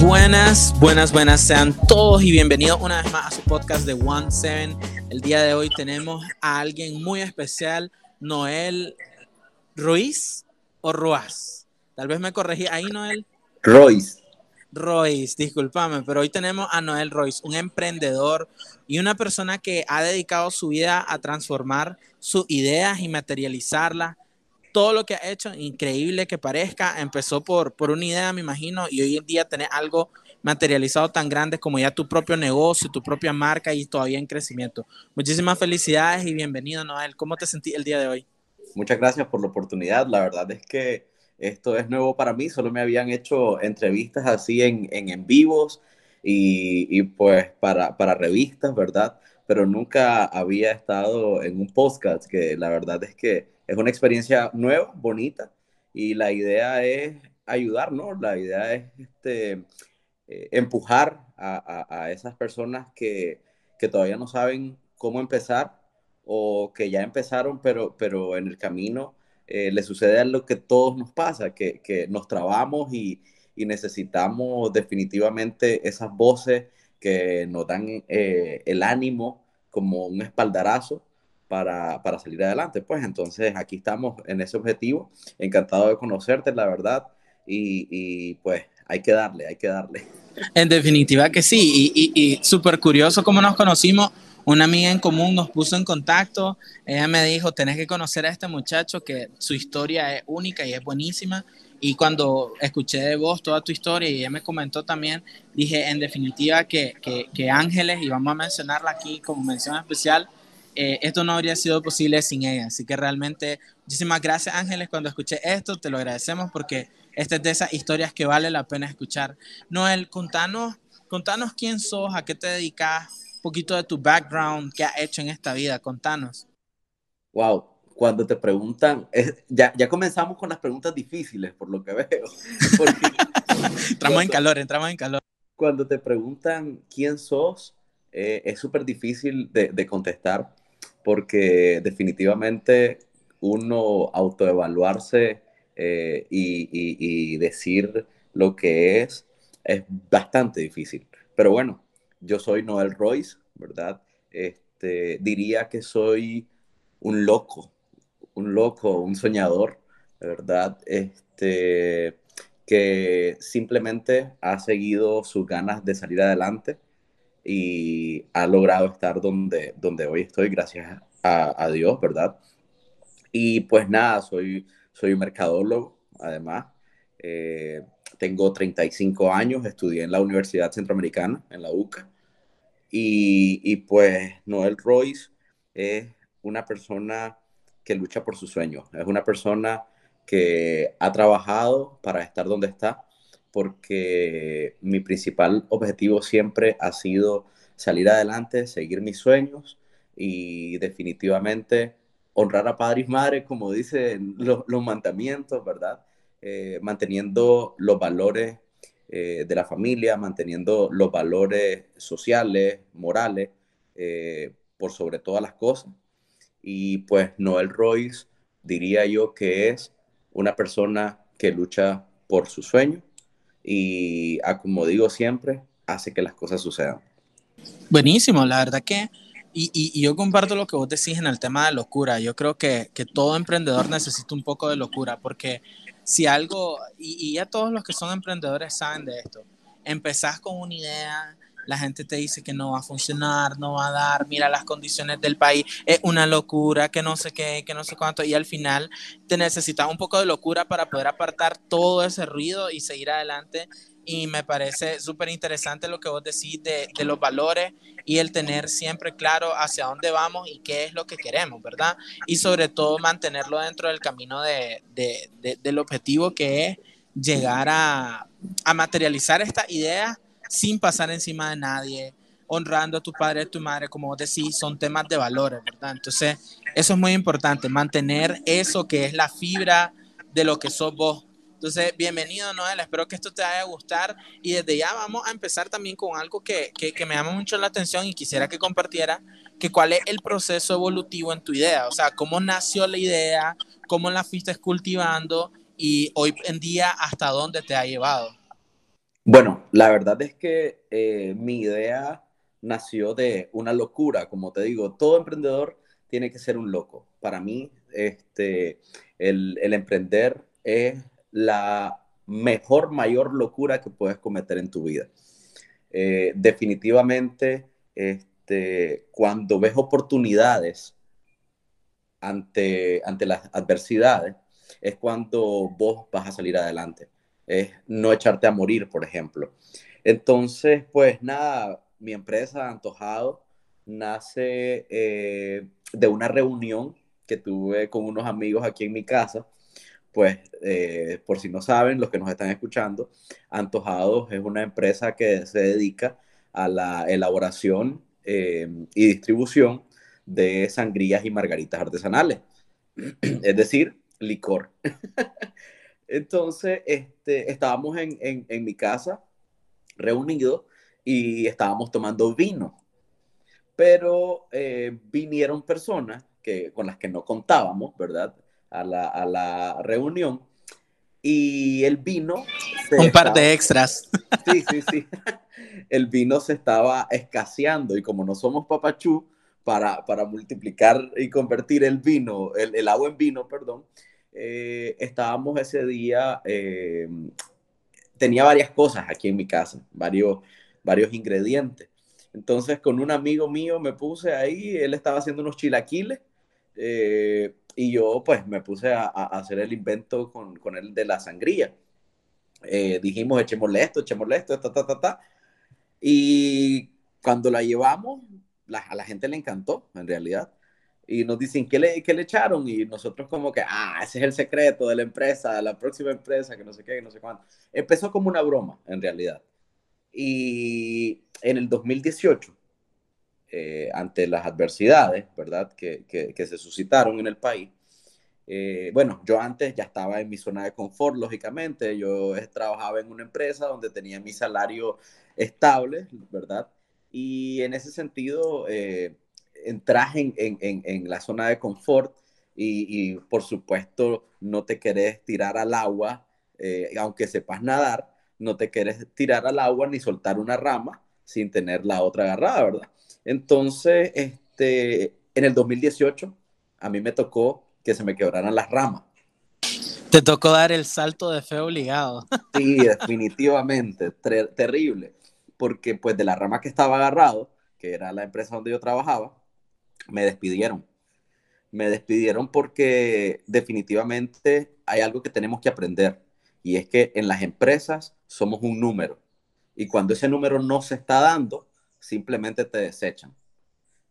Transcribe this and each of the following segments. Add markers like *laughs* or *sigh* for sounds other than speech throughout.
Buenas, buenas, buenas, sean todos y bienvenidos una vez más a su podcast de One Seven. El día de hoy tenemos a alguien muy especial, Noel Ruiz o Ruiz. Tal vez me corregí ahí, Noel. Royce. Royce, discúlpame, pero hoy tenemos a Noel Royce, un emprendedor y una persona que ha dedicado su vida a transformar sus ideas y materializarlas todo lo que ha hecho, increíble que parezca, empezó por, por una idea, me imagino, y hoy en día tener algo materializado tan grande como ya tu propio negocio, tu propia marca y todavía en crecimiento. Muchísimas felicidades y bienvenido, Noel. ¿Cómo te sentí el día de hoy? Muchas gracias por la oportunidad. La verdad es que esto es nuevo para mí. Solo me habían hecho entrevistas así en, en, vivos y, y, pues para, para revistas, ¿verdad? Pero nunca había estado en un podcast que la verdad es que es una experiencia nueva, bonita, y la idea es ayudar, ¿no? La idea es este, eh, empujar a, a, esas personas que, que, todavía no saben cómo empezar o que ya empezaron, pero, pero en el camino eh, le sucede lo que todos nos pasa, que, que nos trabamos y, y, necesitamos definitivamente esas voces que nos dan eh, el ánimo como un espaldarazo para, para, salir adelante. Pues entonces aquí estamos en ese objetivo. Encantado de conocerte, la verdad. Y, y pues hay que darle, hay que darle. *laughs* En definitiva que sí. Y, y, y súper curioso cómo nos conocimos. Una amiga en común nos puso en contacto. Ella me dijo, tenés que conocer a este muchacho que su historia es única y es buenísima. Y cuando escuché de vos toda tu historia y ella me comentó también, dije en definitiva que, que, que Ángeles, y vamos a mencionarla aquí como mención especial, eh, esto no habría sido posible sin ella. Así que realmente, muchísimas gracias Ángeles. Cuando escuché esto, te lo agradecemos porque esta es de esas historias que vale la pena escuchar. Noel, contanos, contanos quién sos, a qué te dedicas, un poquito de tu background, qué has hecho en esta vida, contanos. Wow, cuando te preguntan, es, ya, ya comenzamos con las preguntas difíciles, por lo que veo. *laughs* Porque, *laughs* entramos cuando, en calor, entramos en calor. Cuando te preguntan quién sos, eh, es súper difícil de, de contestar porque definitivamente uno autoevaluarse eh, y, y, decir lo que es es bastante difícil. Pero bueno, yo soy Noel Royce, ¿verdad? Este, diría que soy un loco, un loco, un soñador, ¿verdad? Este, que simplemente ha seguido sus ganas de salir adelante y ha logrado estar donde, donde hoy estoy, gracias a, Dios, ¿verdad? Y pues nada, soy, soy mercadólogo, además. Eh, tengo 35 años, estudié en la Universidad Centroamericana, en la UCA. Y, y, pues Noel Royce es una persona que lucha por sus sueños, es una persona que ha trabajado para estar donde está, porque mi principal objetivo siempre ha sido salir adelante, seguir mis sueños y definitivamente honrar a padre y madre, como dicen los, los mandamientos, ¿verdad? Eh, manteniendo los valores eh, de la familia, manteniendo los valores sociales, morales, eh, por sobre todas las cosas. Y pues Noel Royce diría yo que es una persona que lucha por su sueño, y a, como digo siempre, hace que las cosas sucedan. Buenísimo, la verdad que, y, y, y, yo comparto lo que vos decís en el tema de locura, yo creo que, que todo emprendedor necesita un poco de locura, porque si algo, y, y ya todos los que son emprendedores saben de esto, empezás con una idea, la gente te dice que no va a funcionar, no va a dar, mira las condiciones del país, es una locura, que no sé qué, que no sé cuánto, y al final te necesitas un poco de locura para poder apartar todo ese ruido y seguir adelante. Y me parece súper interesante lo que vos decís de, de, los valores y el tener siempre claro hacia dónde vamos y qué es lo que queremos, ¿verdad? Y sobre todo mantenerlo dentro del camino de, de, del objetivo que es llegar a, a materializar esta idea sin pasar encima de nadie, honrando a tu padre a tu madre, como decís, son temas de valores, ¿verdad? Entonces, eso es muy importante, mantener eso que es la fibra de lo que sos vos. Entonces, bienvenido, Noel. Espero que esto te vaya a gustar. Y desde ya vamos a empezar también con algo que, que, que, me llama mucho la atención y quisiera que compartiera, que cuál es el proceso evolutivo en tu idea. O sea, cómo nació la idea, cómo la fuiste cultivando y hoy en día hasta dónde te ha llevado. Bueno, la verdad es que eh, mi idea nació de una locura, como te digo, todo emprendedor tiene que ser un loco. Para mí, este, el, emprender es la mejor, mayor locura que puedes cometer en tu vida. Eh, definitivamente, este, cuando ves oportunidades ante, ante las adversidades, es cuando vos vas a salir adelante. Es no echarte a morir, por ejemplo. Entonces, pues nada, mi empresa Antojado nace eh, de una reunión que tuve con unos amigos aquí en mi casa. Pues, eh, por si no saben, los que nos están escuchando, Antojados es una empresa que se dedica a la elaboración eh, y distribución de sangrías y margaritas artesanales, *clears throat* es decir, licor. *laughs* Entonces, este, estábamos en, en mi casa reunidos y estábamos tomando vino. Pero eh, vinieron personas que, con las que no contábamos, ¿verdad? A la, a la reunión. Y el vino... Un par de extras. *laughs* Sí, sí, sí. El vino se estaba escaseando y como no somos papachú, para, para multiplicar y convertir el vino, el, el agua en vino, perdón, eh, estábamos ese día, eh, tenía varias cosas aquí en mi casa, varios, varios ingredientes. Entonces con un amigo mío me puse ahí, él estaba haciendo unos chilaquiles eh, y yo pues me puse a, hacer el invento con, con, él de la sangría. Dijimos, echémosle esto, echémosle esto, ta, ta, ta, ta. Y cuando la llevamos, a la gente le encantó, en realidad. Y nos dicen, ¿qué le, ¿qué le echaron? Y nosotros como que, ah, ese es el secreto de la empresa, de la próxima empresa, que no sé qué, que no sé cuánto. Empezó como una broma, en realidad. Y en el 2018, eh, ante las adversidades, ¿verdad?, que, que, se suscitaron en el país, eh, bueno, yo antes ya estaba en mi zona de confort, lógicamente, yo trabajaba en una empresa donde tenía mi salario estable, ¿verdad? Y en ese sentido, eh, entras en, en, en, la zona de confort y, y, por supuesto no te querés tirar al agua, aunque sepas nadar, no te quieres tirar al agua ni soltar una rama sin tener la otra agarrada, ¿verdad? Entonces, este, en el 2018, a mí me tocó que se me quebraran las ramas. Te tocó dar el salto de fe obligado. *laughs* Sí, definitivamente, terrible, porque pues de la rama que estaba agarrado, que era la empresa donde yo trabajaba, me despidieron. Me despidieron porque definitivamente hay algo que tenemos que aprender y es que en las empresas somos un número. Y cuando ese número no se está dando, simplemente te desechan.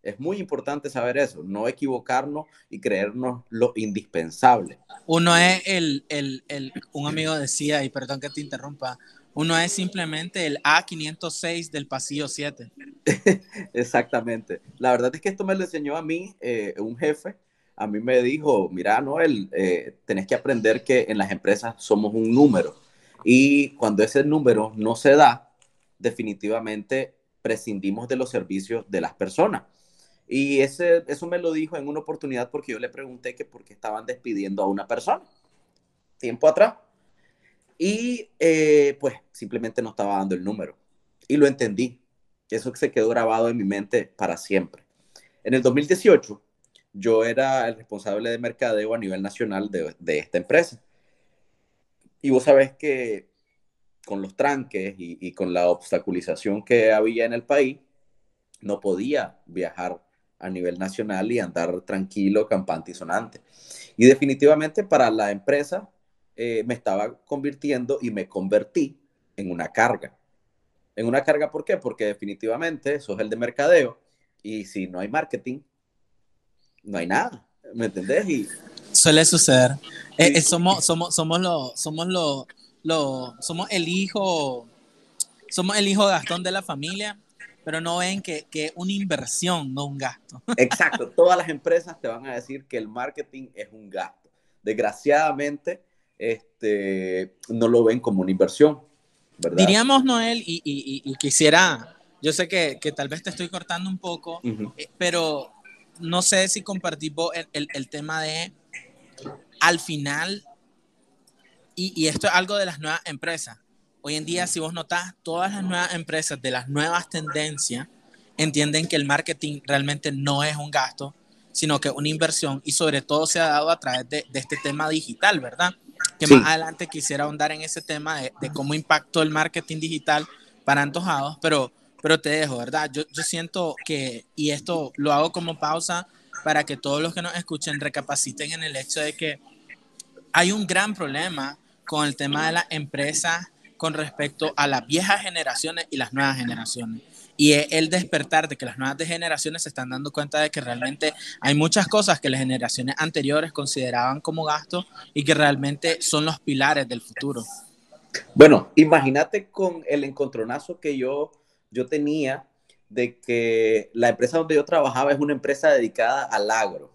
Es muy importante saber eso, no equivocarnos y creernos lo indispensable. Uno es el, el, el, un amigo decía, y perdón que te interrumpa, uno es simplemente el A506 del pasillo 7. *laughs* Exactamente. La verdad es que esto me lo enseñó a mí eh, un jefe a mí me dijo, mira, Noel, eh, tenés que aprender que en las empresas somos un número. Y cuando ese número no se da, definitivamente prescindimos de los servicios de las personas. Y ese, eso me lo dijo en una oportunidad porque yo le pregunté que por qué estaban despidiendo a una persona tiempo atrás. Y eh, pues simplemente no estaba dando el número. Y lo entendí. Eso se quedó grabado en mi mente para siempre. En el 2018 yo era el responsable de mercadeo a nivel nacional de, esta empresa. Y vos sabés que con los tranques y, con la obstaculización que había en el país, no podía viajar a nivel nacional y andar tranquilo, campante y sonante. Y definitivamente para la empresa eh, me estaba convirtiendo y me convertí en una carga. En una carga, ¿por qué? Porque definitivamente sos el de mercadeo y si no hay marketing, no hay nada, ¿me entendés? Y, Suele suceder. Eh, eh, somos, somos, somos lo, somos lo, lo, somos el hijo, somos el hijo Gastón de la familia, pero no ven que, es una inversión, no un gasto. *laughs* Exacto, todas las empresas te van a decir que el marketing es un gasto. Desgraciadamente, este, no lo ven como una inversión. ¿verdad? Diríamos, Noel, y, quisiera, yo sé que, tal vez te estoy cortando un poco, eh, pero no sé si compartimos el, tema de al final, y, esto es algo de las nuevas empresas, hoy en día, si vos notás, todas las nuevas empresas de las nuevas tendencias entienden que el marketing realmente no es un gasto, sino que una inversión y sobre todo se ha dado a través de, este tema digital, ¿verdad? Que más adelante quisiera ahondar en ese tema de, cómo impactó el marketing digital para antojados, pero, pero te dejo, ¿verdad? Yo, yo siento que, y esto lo hago como pausa para que todos los que nos escuchen recapaciten en el hecho de que hay un gran problema con el tema de las empresas con respecto a las viejas generaciones y las nuevas generaciones. Y es el despertar de que las nuevas generaciones se están dando cuenta de que realmente hay muchas cosas que las generaciones anteriores consideraban como gasto y que realmente son los pilares del futuro. Bueno, imagínate con el encontronazo que yo, yo tenía de que la empresa donde yo trabajaba es una empresa dedicada al agro.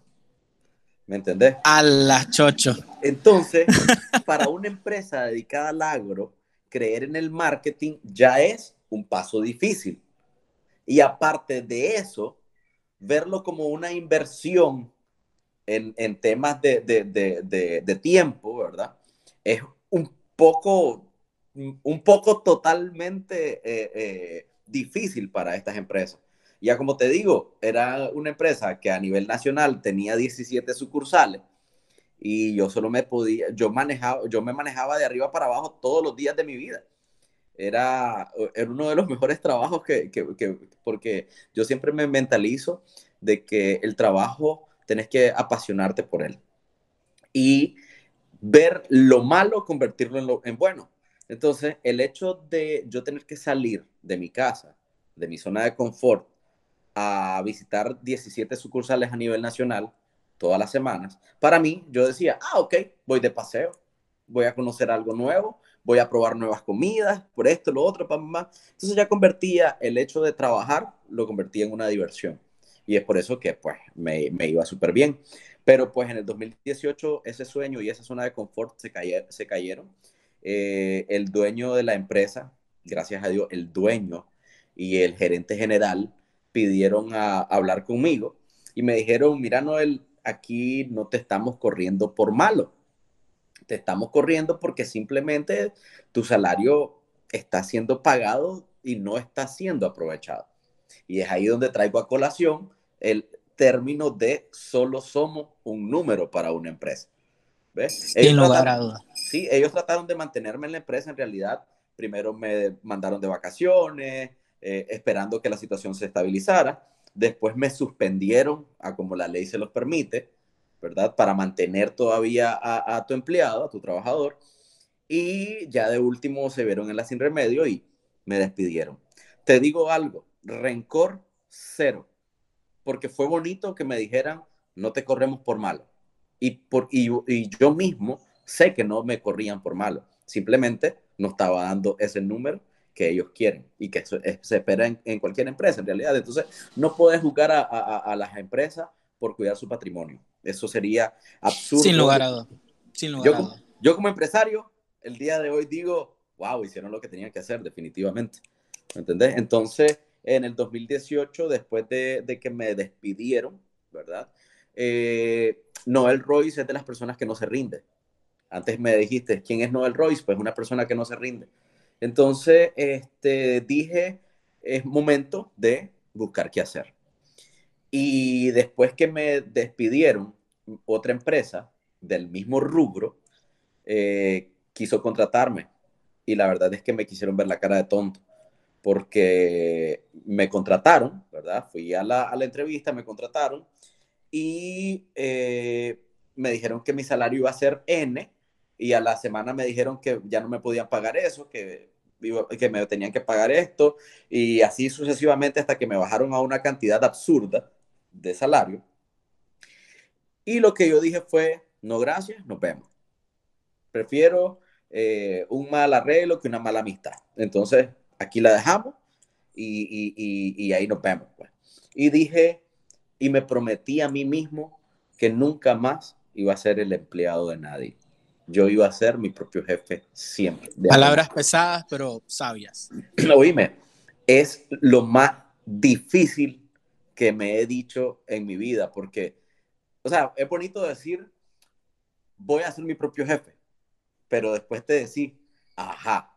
¿Me entendés? A la chocho. Entonces, *laughs* para una empresa dedicada al agro, creer en el marketing ya es un paso difícil. Y aparte de eso, verlo como una inversión en, temas de, tiempo, ¿verdad? Es un poco, un poco totalmente eh, eh, difícil para estas empresas. Ya como te digo, era una empresa que a nivel nacional tenía 17 sucursales y yo solo me podía, yo manejaba, yo me manejaba de arriba para abajo todos los días de mi vida era, era uno de los mejores trabajos que, porque yo siempre me mentalizo de que el trabajo tenés que apasionarte por él y ver lo malo, convertirlo en, en bueno. Entonces, el hecho de yo tener que salir de mi casa, de mi zona de confort, a visitar 17 sucursales a nivel nacional todas las semanas, para mí yo decía, ah, ok, voy de paseo, voy a conocer algo nuevo, voy a probar nuevas comidas, por esto, lo otro, para más. Entonces ya convertía el hecho de trabajar, lo convertía en una diversión. Y es por eso que pues me, iba súper bien. Pero pues en el 2018 ese sueño y esa zona de confort se, cayeron. Eh, el dueño de la empresa, gracias a Dios, el dueño y el gerente general pidieron hablar conmigo y me dijeron, mira Noel, aquí no te estamos corriendo por malo te estamos corriendo porque simplemente tu salario está siendo pagado y no está siendo aprovechado. Y es ahí donde traigo a colación el término de solo somos un número para una empresa. ¿Ves? Ellos trataron, sí, ellos trataron de mantenerme en la empresa. En realidad, primero me mandaron de vacaciones, eh, esperando que la situación se estabilizara. Después me suspendieron a como la ley se los permite. ¿Verdad? Para mantener todavía a, tu empleado, a tu trabajador. Y ya de último se vieron en la sin remedio y me despidieron. Te digo algo, rencor cero, porque fue bonito que me dijeran, no te corremos por malo. Y, por, y, yo mismo sé que no me corrían por malo, simplemente no estaba dando ese número que ellos quieren y que se espera en, cualquier empresa en realidad. Entonces, no puedes juzgar a, a las empresas por cuidar su patrimonio. Eso sería absurdo. Sin lugar a dudas. yo, yo como empresario, el día de hoy digo, wow, hicieron lo que tenían que hacer, definitivamente. ¿Me entendés? Entonces, en el 2018, después de, que me despidieron, ¿verdad? Eh, Noel Royce es de las personas que no se rinde. Antes me dijiste, ¿quién es Noel Royce? Pues una persona que no se rinde. Entonces, este, dije, es momento de buscar qué hacer. Y después que me despidieron, otra empresa del mismo rubro eh, quiso contratarme. Y la verdad es que me quisieron ver la cara de tonto, porque me contrataron, ¿verdad? Fui a la, a la entrevista, me contrataron y eh, me dijeron que mi salario iba a ser N y a la semana me dijeron que ya no me podían pagar eso, que, que me tenían que pagar esto y así sucesivamente hasta que me bajaron a una cantidad absurda de salario. Y lo que yo dije fue, no gracias, nos vemos. Prefiero eh, un mal arreglo que una mala amistad. Entonces, aquí la dejamos y, ahí nos vemos. Pues. Y dije, y me prometí a mí mismo que nunca más iba a ser el empleado de nadie. Yo iba a ser mi propio jefe siempre. Palabras pesadas, pero sabias. *clears throat* Oíme, es lo más difícil que me he dicho en mi vida, porque, o sea, es bonito decir, voy a ser mi propio jefe, pero después te decís, ajá,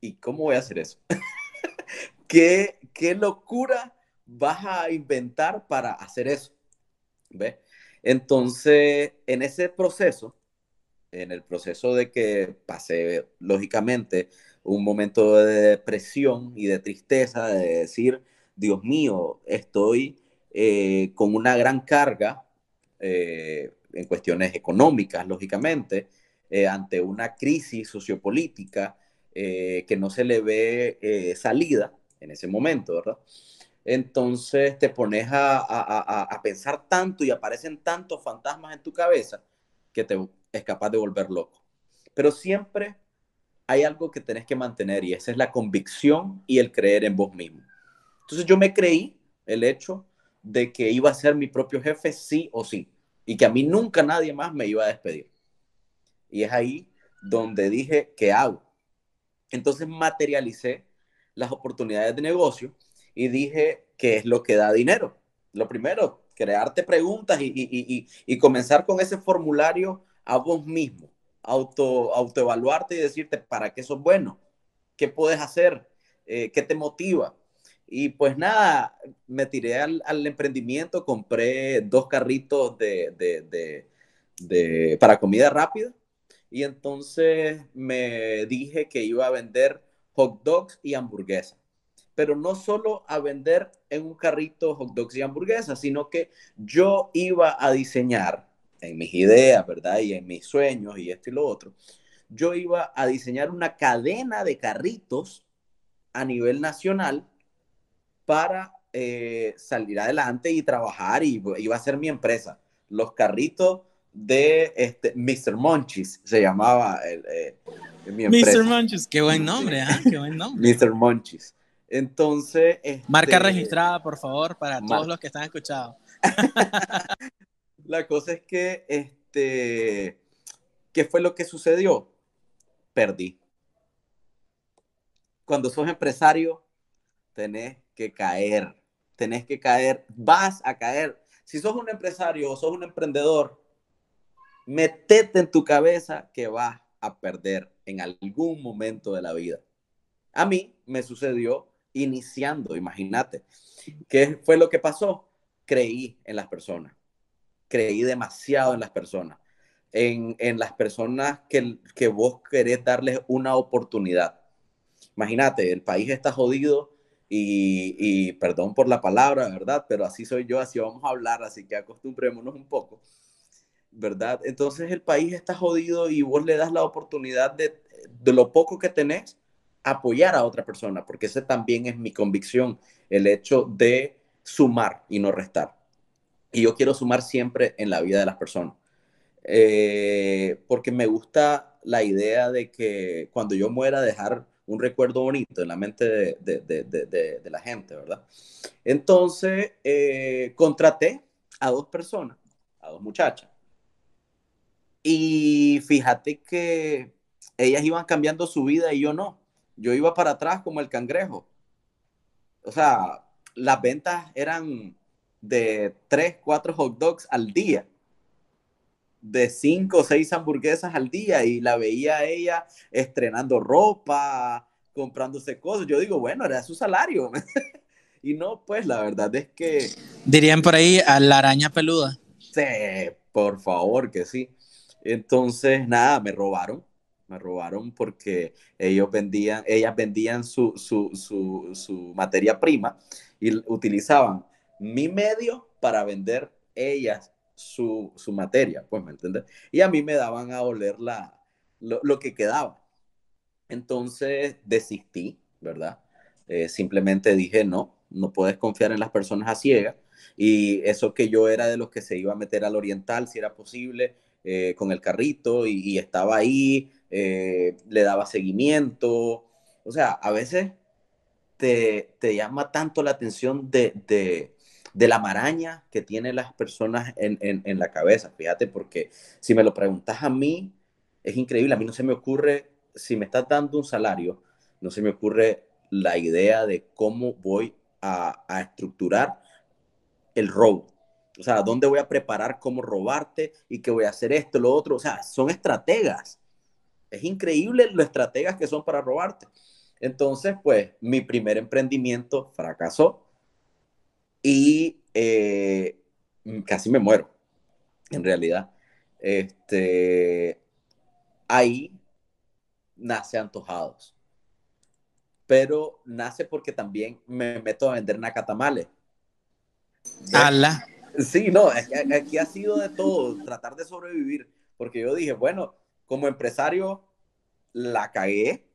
¿y cómo voy a hacer eso? *laughs* ¿Qué, ¿Qué locura vas a inventar para hacer eso? ¿Ve? Entonces, en ese proceso, en el proceso de que pasé, lógicamente, un momento de depresión y de tristeza, de decir, Dios mío, estoy eh, con una gran carga eh, en cuestiones económicas, lógicamente, eh, ante una crisis sociopolítica que no se le ve salida en ese momento, ¿verdad? Entonces te pones a, a, pensar tanto y aparecen tantos fantasmas en tu cabeza que te es capaz de volver loco. Pero siempre hay algo que tenés que mantener y esa es la convicción y el creer en vos mismo. Entonces yo me creí el hecho de que iba a ser mi propio jefe sí o sí y que a mí nunca nadie más me iba a despedir. Y es ahí donde dije, ¿qué hago? Entonces materialicé las oportunidades de negocio y dije, ¿qué es lo que da dinero? Lo primero, crearte preguntas y, y, y, y comenzar con ese formulario a vos mismo auto, autoevaluarte y decirte para qué sos bueno, qué puedes hacer, eh, qué te motiva. Y pues nada, me tiré al, emprendimiento, compré dos carritos de, de, de, para comida rápida y entonces me dije que iba a vender hot dogs y hamburguesas. Pero no solo a vender en un carrito hot dogs y hamburguesas, sino que yo iba a diseñar en mis ideas, ¿verdad? Y en mis sueños y esto y lo otro, yo iba a diseñar una cadena de carritos a nivel nacional para eh, salir adelante y trabajar y iba a ser mi empresa. Los carritos de este, Mr. Monchis se llamaba el, eh, mi empresa. Mr. Monchis, qué buen nombre, ¿eh? Qué buen nombre. Mr. Monchis. Entonces. Marca este, registrada, por favor, para todos los que están escuchando. *laughs* La cosa es que, este, ¿qué fue lo que sucedió? Perdí. Cuando sos empresario, tenés que caer, tenés que caer, vas a caer. Si sos un empresario o sos un emprendedor, metete en tu cabeza que vas a perder en algún momento de la vida. A mí me sucedió iniciando, imagínate. ¿Qué fue lo que pasó? Creí en las personas creí demasiado en las personas, en, las personas que, que vos querés darles una oportunidad. Imagínate, el país está jodido y, perdón por la palabra, ¿verdad? Pero así soy yo, así vamos a hablar, así que acostumbrémonos un poco, ¿verdad? Entonces el país está jodido y vos le das la oportunidad de, de lo poco que tenés, apoyar a otra persona, porque ese también es mi convicción, el hecho de sumar y no restar. Y yo quiero sumar siempre en la vida de las personas. Eh, porque me gusta la idea de que cuando yo muera dejar un recuerdo bonito en la mente de, la gente, ¿verdad? Entonces, eh, contraté a dos personas, a dos muchachas. Y fíjate que ellas iban cambiando su vida y yo no. Yo iba para atrás como el cangrejo. O sea, las ventas eran de 3, 4 hot dogs al día, de 5 o 6 hamburguesas al día y la veía ella estrenando ropa, comprándose cosas. Yo digo, bueno, era su salario. *laughs* y no, pues la verdad es que... Dirían por ahí a la araña peluda. Sí, por favor que sí. Entonces, nada, me robaron. Me robaron porque ellos vendían, ellas vendían su, su, su, su materia prima y utilizaban mi medio para vender ellas su, materia, pues, ¿me entiendes? Y a mí me daban a oler la, lo, que quedaba. Entonces desistí, ¿verdad? Eh, simplemente dije, no, no puedes confiar en las personas a ciegas. Y eso que yo era de los que se iba a meter al oriental, si era posible, eh, con el carrito y, estaba ahí, eh, le daba seguimiento. O sea, a veces te, llama tanto la atención de, de la maraña que tienen las personas en, la cabeza, fíjate, porque si me lo preguntas a mí, es increíble, a mí no se me ocurre, si me estás dando un salario, no se me ocurre la idea de cómo voy a, estructurar el robo. O sea, ¿dónde voy a preparar cómo robarte y qué voy a hacer esto, lo otro? O sea, son estrategas. Es increíble lo estrategas que son para robarte. Entonces, pues mi primer emprendimiento fracasó y eh, casi me muero, en realidad. Este, ahí nace Antojados. Pero nace porque también me meto a vender nacatamales. ¡Hala! Sí, no, aquí ha sido de todo, tratar de sobrevivir. Porque yo dije, bueno, como empresario la cagué,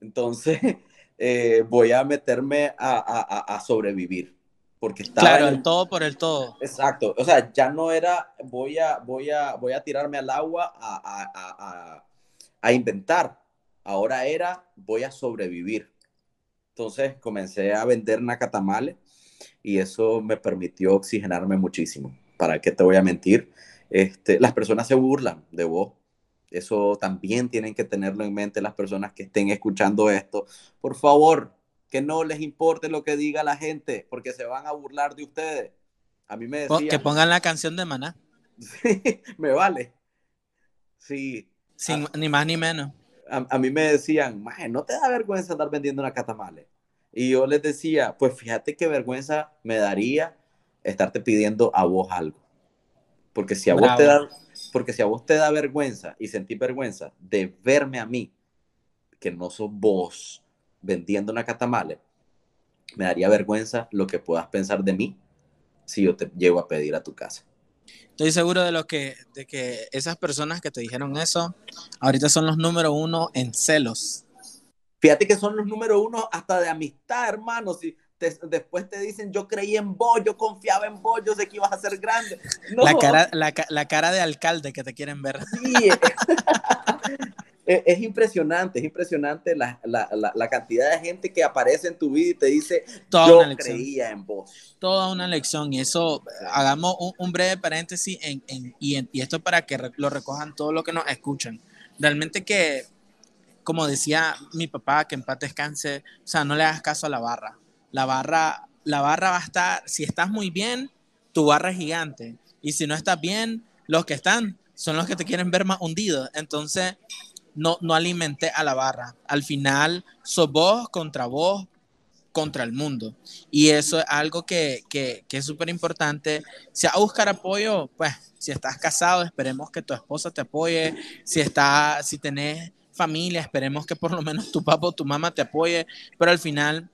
entonces *laughs* eh, voy a meterme a, sobrevivir. Porque estaba claro, el todo por el todo. Exacto, o sea, ya no era voy a, voy a, voy a tirarme al agua a, a inventar, ahora era voy a sobrevivir. Entonces comencé a vender nacatamales y eso me permitió oxigenarme muchísimo. ¿Para qué te voy a mentir? Este, las personas se burlan de vos. Eso también tienen que tenerlo en mente las personas que estén escuchando esto. Por favor, que no les importe lo que diga la gente, porque se van a burlar de ustedes. A mí me decían... Que pongan la canción de Maná. *laughs* Sí, me vale. Sí. Sin, ni más ni menos. A, mí me decían, no te da vergüenza andar vendiendo una catamale. Y yo les decía, pues fíjate qué vergüenza me daría estarte pidiendo a vos algo. Porque si a vos te da, porque si a vos te da vergüenza y sentís vergüenza de verme a mí, que no sos vos vendiendo una catamale, me daría vergüenza lo que puedas pensar de mí si yo te llego a pedir a tu casa. Estoy seguro de, lo que, de que esas personas que te dijeron eso, ahorita son los número uno en celos. Fíjate que son los número uno hasta de amistad, hermano. Si después te dicen, yo creí en vos, yo confiaba en vos, yo sé que ibas a ser grande. La, cara, la, la, cara de alcalde que te quieren ver. Sí, *laughs* es, impresionante, es impresionante la, la, cantidad de gente que aparece en tu vida y te dice, yo creía en vos. Toda una lección. Y eso, hagamos un, breve paréntesis en, en, y, y esto para que lo recojan todos los que nos escuchan. Realmente que como decía mi papá, que en paz descanse, o sea, no le hagas caso a la barra. La barra, la barra va a estar, si estás muy bien, tu barra es gigante. Y si no estás bien, los que están son los que te quieren ver más hundido. Entonces, no, no alimente a la barra. Al final, sos vos contra vos, contra el mundo. Y eso es algo que, que, que es súper importante. Si a buscar apoyo, pues, si estás casado, esperemos que tu esposa te apoye. Si, está, si tenés familia, esperemos que por lo menos tu papá o tu mamá te apoye, pero al final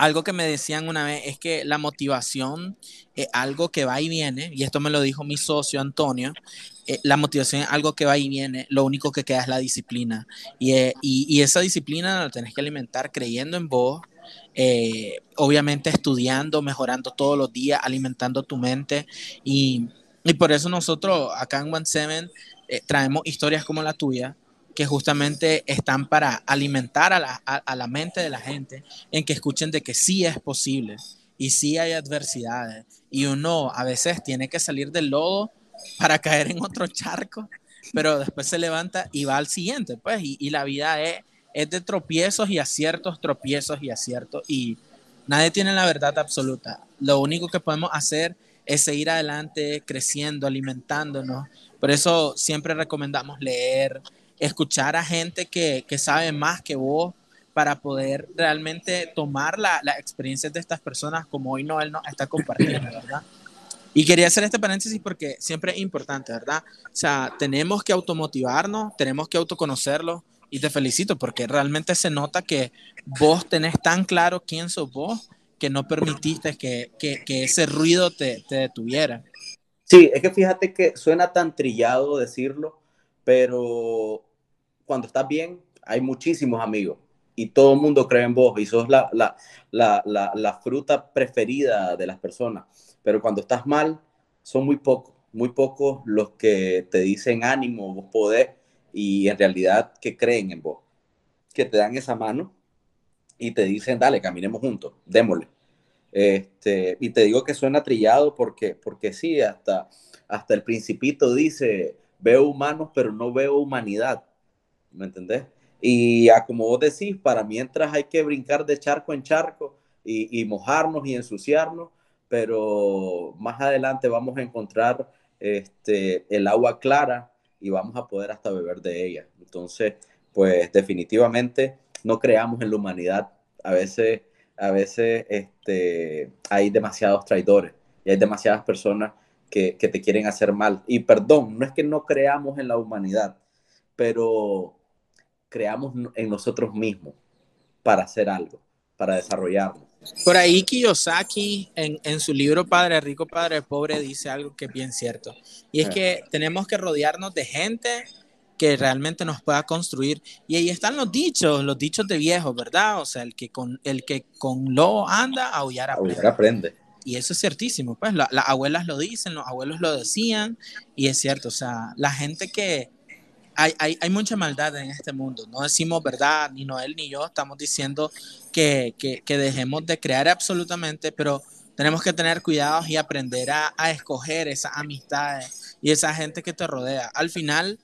algo que me decían una vez es que la motivación es algo que va y viene, y esto me lo dijo mi socio Antonio, eh, la motivación es algo que va y viene, lo único que queda es la disciplina, y, eh, y, esa disciplina la tenés que alimentar creyendo en vos, eh, obviamente estudiando, mejorando todos los días, alimentando tu mente, y, y por eso nosotros acá en One Seven traemos historias como la tuya, que justamente están para alimentar a la, a, la, mente de la gente en que escuchen de que sí es posible y sí hay adversidades y uno a veces tiene que salir del lodo para *laughs* caer en otro charco, pero después se levanta y va al siguiente, pues, y, y la vida es, es de tropiezos y aciertos, tropiezos y aciertos, y nadie tiene la verdad absoluta. Lo único que podemos hacer es seguir adelante, creciendo, alimentándonos. Por eso siempre recomendamos leer, escuchar a gente que, sabe más que vos para poder realmente tomar la, la experiencias de estas personas como hoy Noel nos está compartiendo, ¿verdad? Y quería hacer este paréntesis porque siempre es importante, ¿verdad? O sea, tenemos que automotivarnos, tenemos que autoconocerlo y te felicito porque realmente se nota que vos tenés tan claro quién sos vos que no permitiste que, ese ruido te, te detuviera. Sí, es que fíjate que suena tan trillado decirlo, pero cuando estás bien, hay muchísimos amigos y todo el mundo cree en vos y sos la, la, la, la, fruta preferida de las personas. Pero cuando estás mal, son muy pocos, muy pocos los que te dicen ánimo, vos podés y en realidad que creen en vos, que te dan esa mano y te dicen, dale, caminemos juntos, démosle. Este, y te digo que suena trillado porque, porque sí, hasta, hasta el principito dice, veo humanos, pero no veo humanidad. ¿Me entendés? Y a como vos decís, para mientras hay que brincar de charco en charco y, mojarnos y ensuciarnos, pero más adelante vamos a encontrar este, el agua clara y vamos a poder hasta beber de ella. Entonces, pues definitivamente no creamos en la humanidad. A veces, a veces este, hay demasiados traidores y hay demasiadas personas que, que te quieren hacer mal. Y perdón, no es que no creamos en la humanidad, pero creamos en nosotros mismos para hacer algo, para desarrollarnos. Por ahí Kiyosaki en, en, su libro Padre Rico, Padre Pobre dice algo que es bien cierto. Y es ah. que tenemos que rodearnos de gente que realmente nos pueda construir. Y ahí están los dichos, los dichos de viejos, ¿verdad? O sea, el que con, el que con lobo anda, aullar aprende. Aullar aprende. Y eso es ciertísimo, pues las abuelas lo dicen, los abuelos lo decían, y es cierto, o sea, la gente que, hay, hay, hay, mucha maldad en este mundo. No decimos verdad, ni Noel ni yo estamos diciendo que, que, dejemos de crear absolutamente, pero tenemos que tener cuidados y aprender a, a, escoger esas amistades y esa gente que te rodea. Al final,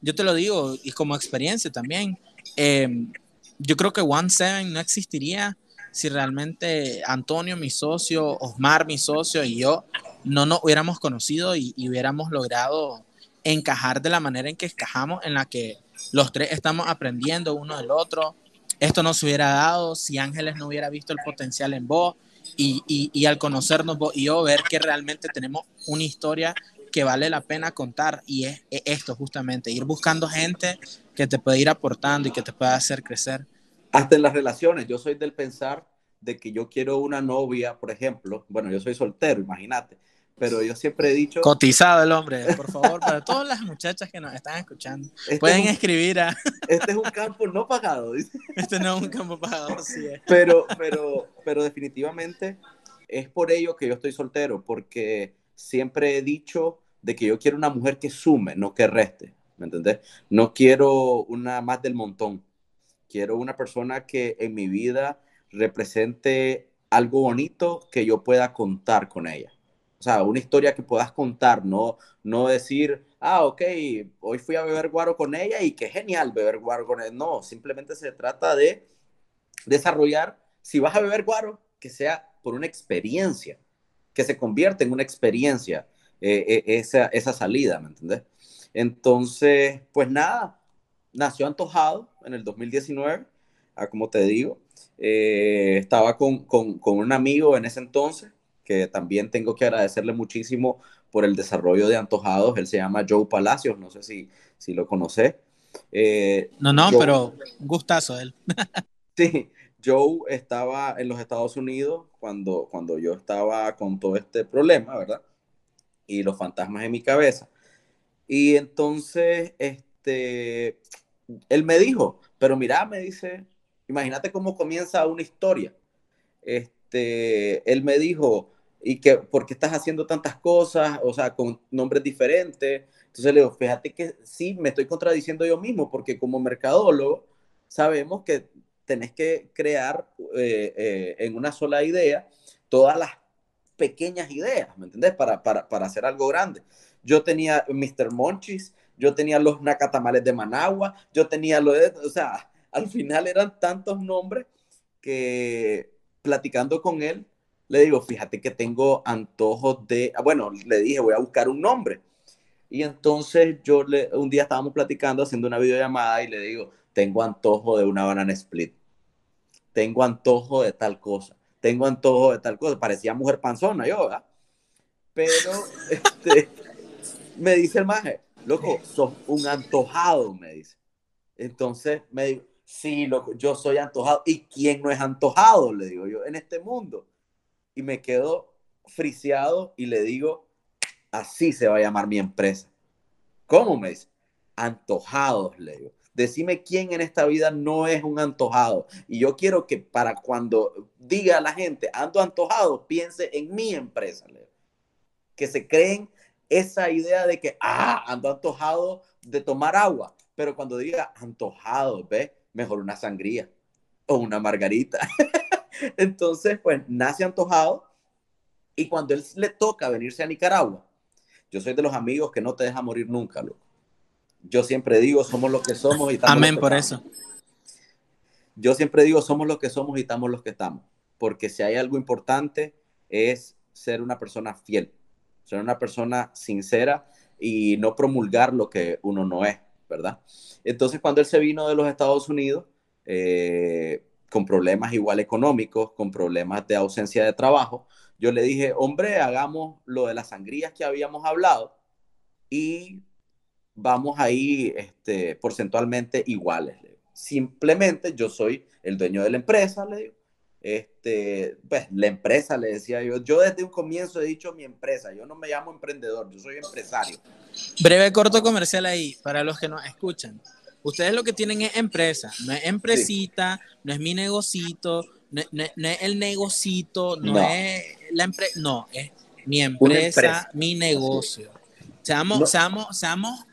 yo te lo digo, y como experiencia también, em, yo creo que One Seven no existiría si realmente Antonio, mi socio, Osmar, mi socio, y yo no nos hubiéramos conocido y, y hubiéramos logrado encajar de la manera en que encajamos, en la que los tres estamos aprendiendo uno del otro. Esto no se hubiera dado si Ángeles no hubiera visto el potencial en vos y, y, y al conocernos vos y yo, ver que realmente tenemos una historia que vale la pena contar y es, es esto justamente, ir buscando gente que te puede ir aportando y que te pueda hacer crecer. Hasta en las relaciones, yo soy del pensar de que yo quiero una novia, por ejemplo, bueno, yo soy soltero, imagínate, pero yo siempre he dicho... Cotizado el hombre, por favor, para todas las muchachas que nos están escuchando, este pueden escribir a... Este es un campo no pagado, dice. Este no es un campo pagado, sí es. Pero, pero, pero definitivamente es por ello que yo estoy soltero, porque siempre he dicho de que yo quiero una mujer que sume, no que reste, ¿me entendés? No quiero una más del montón, quiero una persona que en mi vida represente algo bonito que yo pueda contar con ella o sea, una historia que puedas contar, no, no decir, ah, ok, hoy fui a beber guaro con ella y qué genial beber guaro con ella. No, simplemente se trata de desarrollar, si vas a beber guaro, que sea por una experiencia, que se convierta en una experiencia eh, eh, esa, esa salida, ¿me entendés? Entonces, pues nada, nació antojado en el 2019, ah, como te digo, eh, estaba con, con, con un amigo en ese entonces que también tengo que agradecerle muchísimo por el desarrollo de Antojados. Él se llama Joe Palacios, no sé si, si lo conoce. Eh, no, no, pero gustazo él. *laughs* sí, Joe estaba en los Estados Unidos cuando, cuando yo estaba con todo este problema, ¿verdad? Y los fantasmas en mi cabeza. Y entonces, este, él me dijo, pero mira, me dice, imagínate cómo comienza una historia. Este, él me dijo, y que, ¿por qué estás haciendo tantas cosas? O sea, con nombres diferentes. Entonces le digo, fíjate que sí, me estoy contradiciendo yo mismo, porque como mercadólogo sabemos que tenés que crear eh, eh, en una sola idea todas las pequeñas ideas, ¿me entendés? Para, para, para hacer algo grande. Yo tenía Mr. Monchis, yo tenía los Nacatamales de Managua, yo tenía lo de, o sea, al final eran tantos nombres que platicando con él, le digo, fíjate que tengo antojos de, ah, bueno, le dije, voy a buscar un nombre. Y entonces yo le, un día estábamos platicando, haciendo una videollamada y le digo, tengo antojo de una banana split. Tengo antojo de tal cosa. Tengo antojo de tal cosa. Parecía mujer panzona yo, ¿verdad? Pero *laughs* este, me dice el maje, loco, sos un antojado, me dice. Entonces me digo, sí, loco, yo soy antojado. ¿Y quién no es antojado? Le digo yo, en este mundo y me quedo friseado y le digo, así se va a llamar mi empresa. ¿Cómo me dice? Antojados, le digo. Decime quién en esta vida no es un antojado. Y yo quiero que para cuando diga a la gente, ando antojado, piense en mi empresa. Le. Que se creen esa idea de que, ah, ando antojado de tomar agua. Pero cuando diga antojado, ¿ves? Mejor una sangría o una margarita. *laughs* *laughs* Entonces, pues nace antojado y cuando él le toca venirse a Nicaragua, yo soy de los amigos que no te deja morir nunca, loco. Yo siempre digo, somos los que somos y estamos. Amén por eso. Yo siempre digo, somos los que somos y estamos los que estamos. Porque si hay algo importante es ser una persona fiel, ser una persona sincera y no promulgar lo que uno no es, ¿verdad? Entonces, cuando él se vino de los Estados Unidos, eh, con problemas igual económicos, con problemas de ausencia de trabajo, yo le dije, hombre, hagamos lo de las sangrías que habíamos hablado y vamos ahí este, porcentualmente iguales. Simplemente yo soy el dueño de la empresa, le digo. Este, pues la empresa, le decía yo, yo desde un comienzo he dicho mi empresa, yo no me llamo emprendedor, yo soy empresario. Breve corto comercial ahí, para los que nos escuchan. Ustedes lo que tienen es empresa, no es empresita, no es mi negocito, no, es el negocito, no, es la empresa, no, es mi empresa, mi negocio. Seamos, seamos, seamos,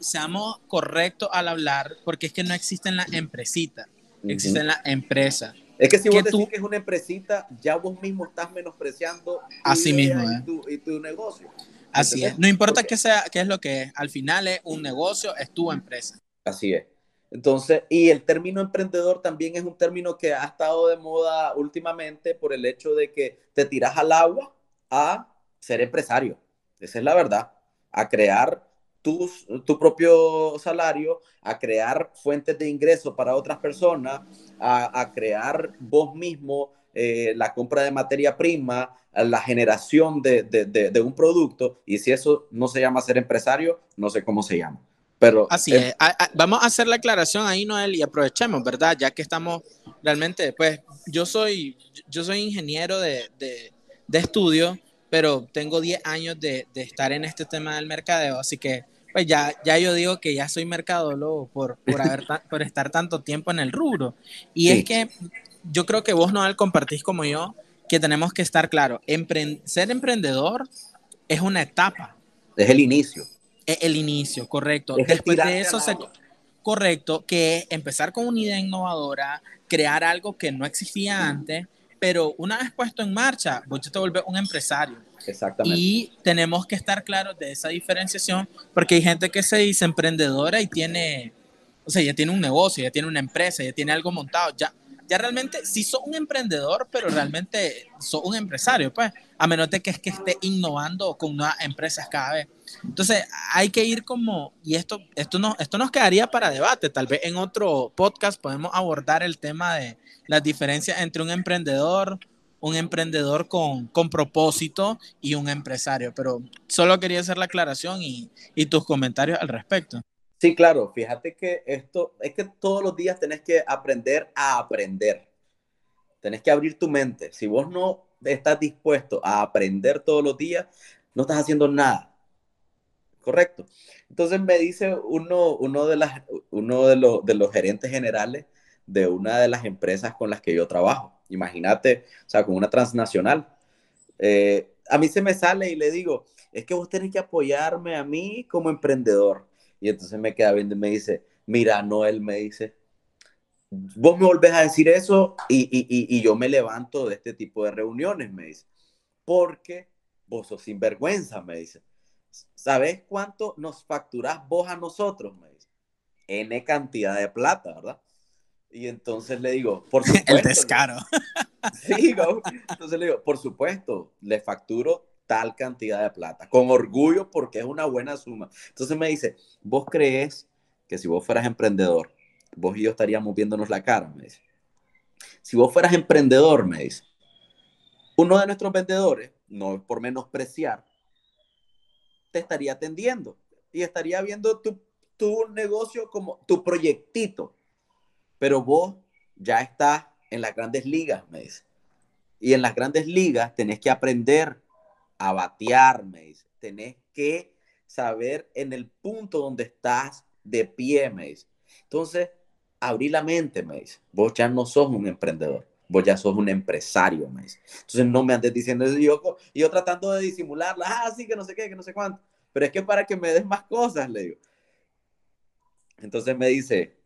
seamos correctos al hablar, porque es que no existen las empresitas, existen las empresas. Es que si vos decís que es una empresita, ya vos mismo estás menospreciando Así mismo, y, eh. tu, negocio. Así es. No importa qué sea, qué es lo que es. Al final es un negocio, es tu empresa. Así es. Entonces, y el término emprendedor también es un término que ha estado de moda últimamente por el hecho de que te tiras al agua a ser empresario. Esa es la verdad. A crear tu propio salario, a crear fuentes de ingreso para otras personas, a, crear vos mismo eh, la compra de materia prima, la generación de, de, un producto. Y si eso no se llama ser empresario, no sé cómo se llama. Pero Así es. Vamos a hacer la aclaración ahí, Noel, y aprovechemos, ¿verdad? Ya que estamos realmente, pues yo soy, yo soy ingeniero de, de, de estudio, pero tengo 10 años de, de, estar en este tema del mercadeo, así que pues ya, ya yo digo que ya soy mercadólogo por, por, haber por estar tanto tiempo en el rubro. Y es que yo creo que vos, Noel, compartís como yo que tenemos que estar claro, ser emprendedor es una etapa. Es el inicio. Es el inicio, correcto. Después de eso, se, correcto, que es empezar con una idea innovadora, crear algo que no existía antes, pero una vez puesto en marcha, vos te vuelves un empresario. Exactamente. Y tenemos que estar claros de esa diferenciación, porque hay gente que se dice emprendedora y tiene, o sea, ya tiene un negocio, ya tiene una empresa, ya tiene algo montado, ya, ya realmente sí sos un emprendedor, pero realmente sos un empresario, pues, a menos de que es que esté innovando con nuevas empresas cada vez. Entonces, hay que ir como, y esto, esto, no, esto nos quedaría para debate, tal vez en otro podcast podemos abordar el tema de las diferencias entre un emprendedor, un emprendedor con, con propósito y un empresario, pero solo quería hacer la aclaración y, y tus comentarios al respecto. Sí, claro, fíjate que esto es que todos los días tenés que aprender a aprender. Tenés que abrir tu mente. Si vos no estás dispuesto a aprender todos los días, no estás haciendo nada. Correcto. Entonces me dice uno, uno, de, las, uno de, los, de los gerentes generales de una de las empresas con las que yo trabajo. Imagínate, o sea, con una transnacional. Eh, a mí se me sale y le digo, es que vos tenés que apoyarme a mí como emprendedor. Y entonces me queda viendo y me dice, mira, Noel me dice, vos me volvés a decir eso y, y, y, yo me levanto de este tipo de reuniones, me dice, porque vos sos sinvergüenza, me dice. ¿Sabes cuánto nos facturás vos a nosotros? Me dice. N cantidad de plata, ¿verdad? Y entonces le digo, por *laughs* supuesto. El descaro. *laughs* Sí, entonces le digo, por supuesto, le facturo tal cantidad de plata, con orgullo porque es una buena suma. Entonces me dice, ¿vos crees que si vos fueras emprendedor, vos y yo estaríamos viéndonos la cara? Me dice. Si vos fueras emprendedor, me dice, uno de nuestros vendedores, no por menospreciar, te estaría atendiendo y estaría viendo tu, tu negocio como tu proyectito. Pero vos ya estás en las grandes ligas, me dice. Y en las grandes ligas tenés que aprender a batear, me dice. Tenés que saber en el punto donde estás de pie, me dice. Entonces, abrí la mente, me dice. Vos ya no sos un emprendedor, vos ya sos un empresario, me dice. Entonces, no me andes diciendo eso. Yo, yo tratando de disimularla, ah, sí, que no sé qué, que no sé cuánto. Pero es que para que me des más cosas, le digo. Entonces me dice,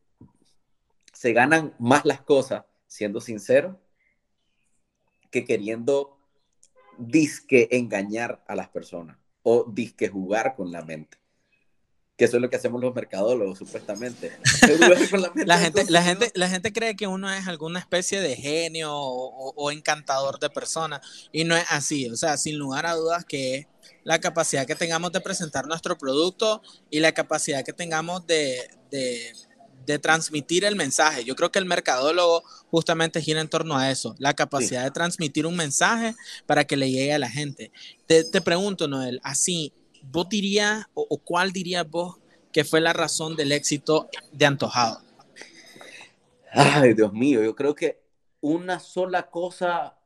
se ganan más las cosas siendo sincero que queriendo disque engañar a las personas o disque jugar con la mente. Que eso es lo que hacemos los mercadólogos, supuestamente. *laughs* la, gente, la, gente, la gente cree que uno es alguna especie de genio o, encantador de personas y no es así. O sea, sin lugar a dudas que es la capacidad que tengamos de presentar nuestro producto y la capacidad que tengamos de, de transmitir el mensaje. Yo creo que el mercadólogo justamente gira en torno a eso, la capacidad de transmitir un mensaje para que le llegue a la gente. Te, pregunto, Noel, así, ¿vos dirías o, cuál dirías vos que fue la razón del éxito de Antojado? Ay, Dios mío, yo creo que una sola cosa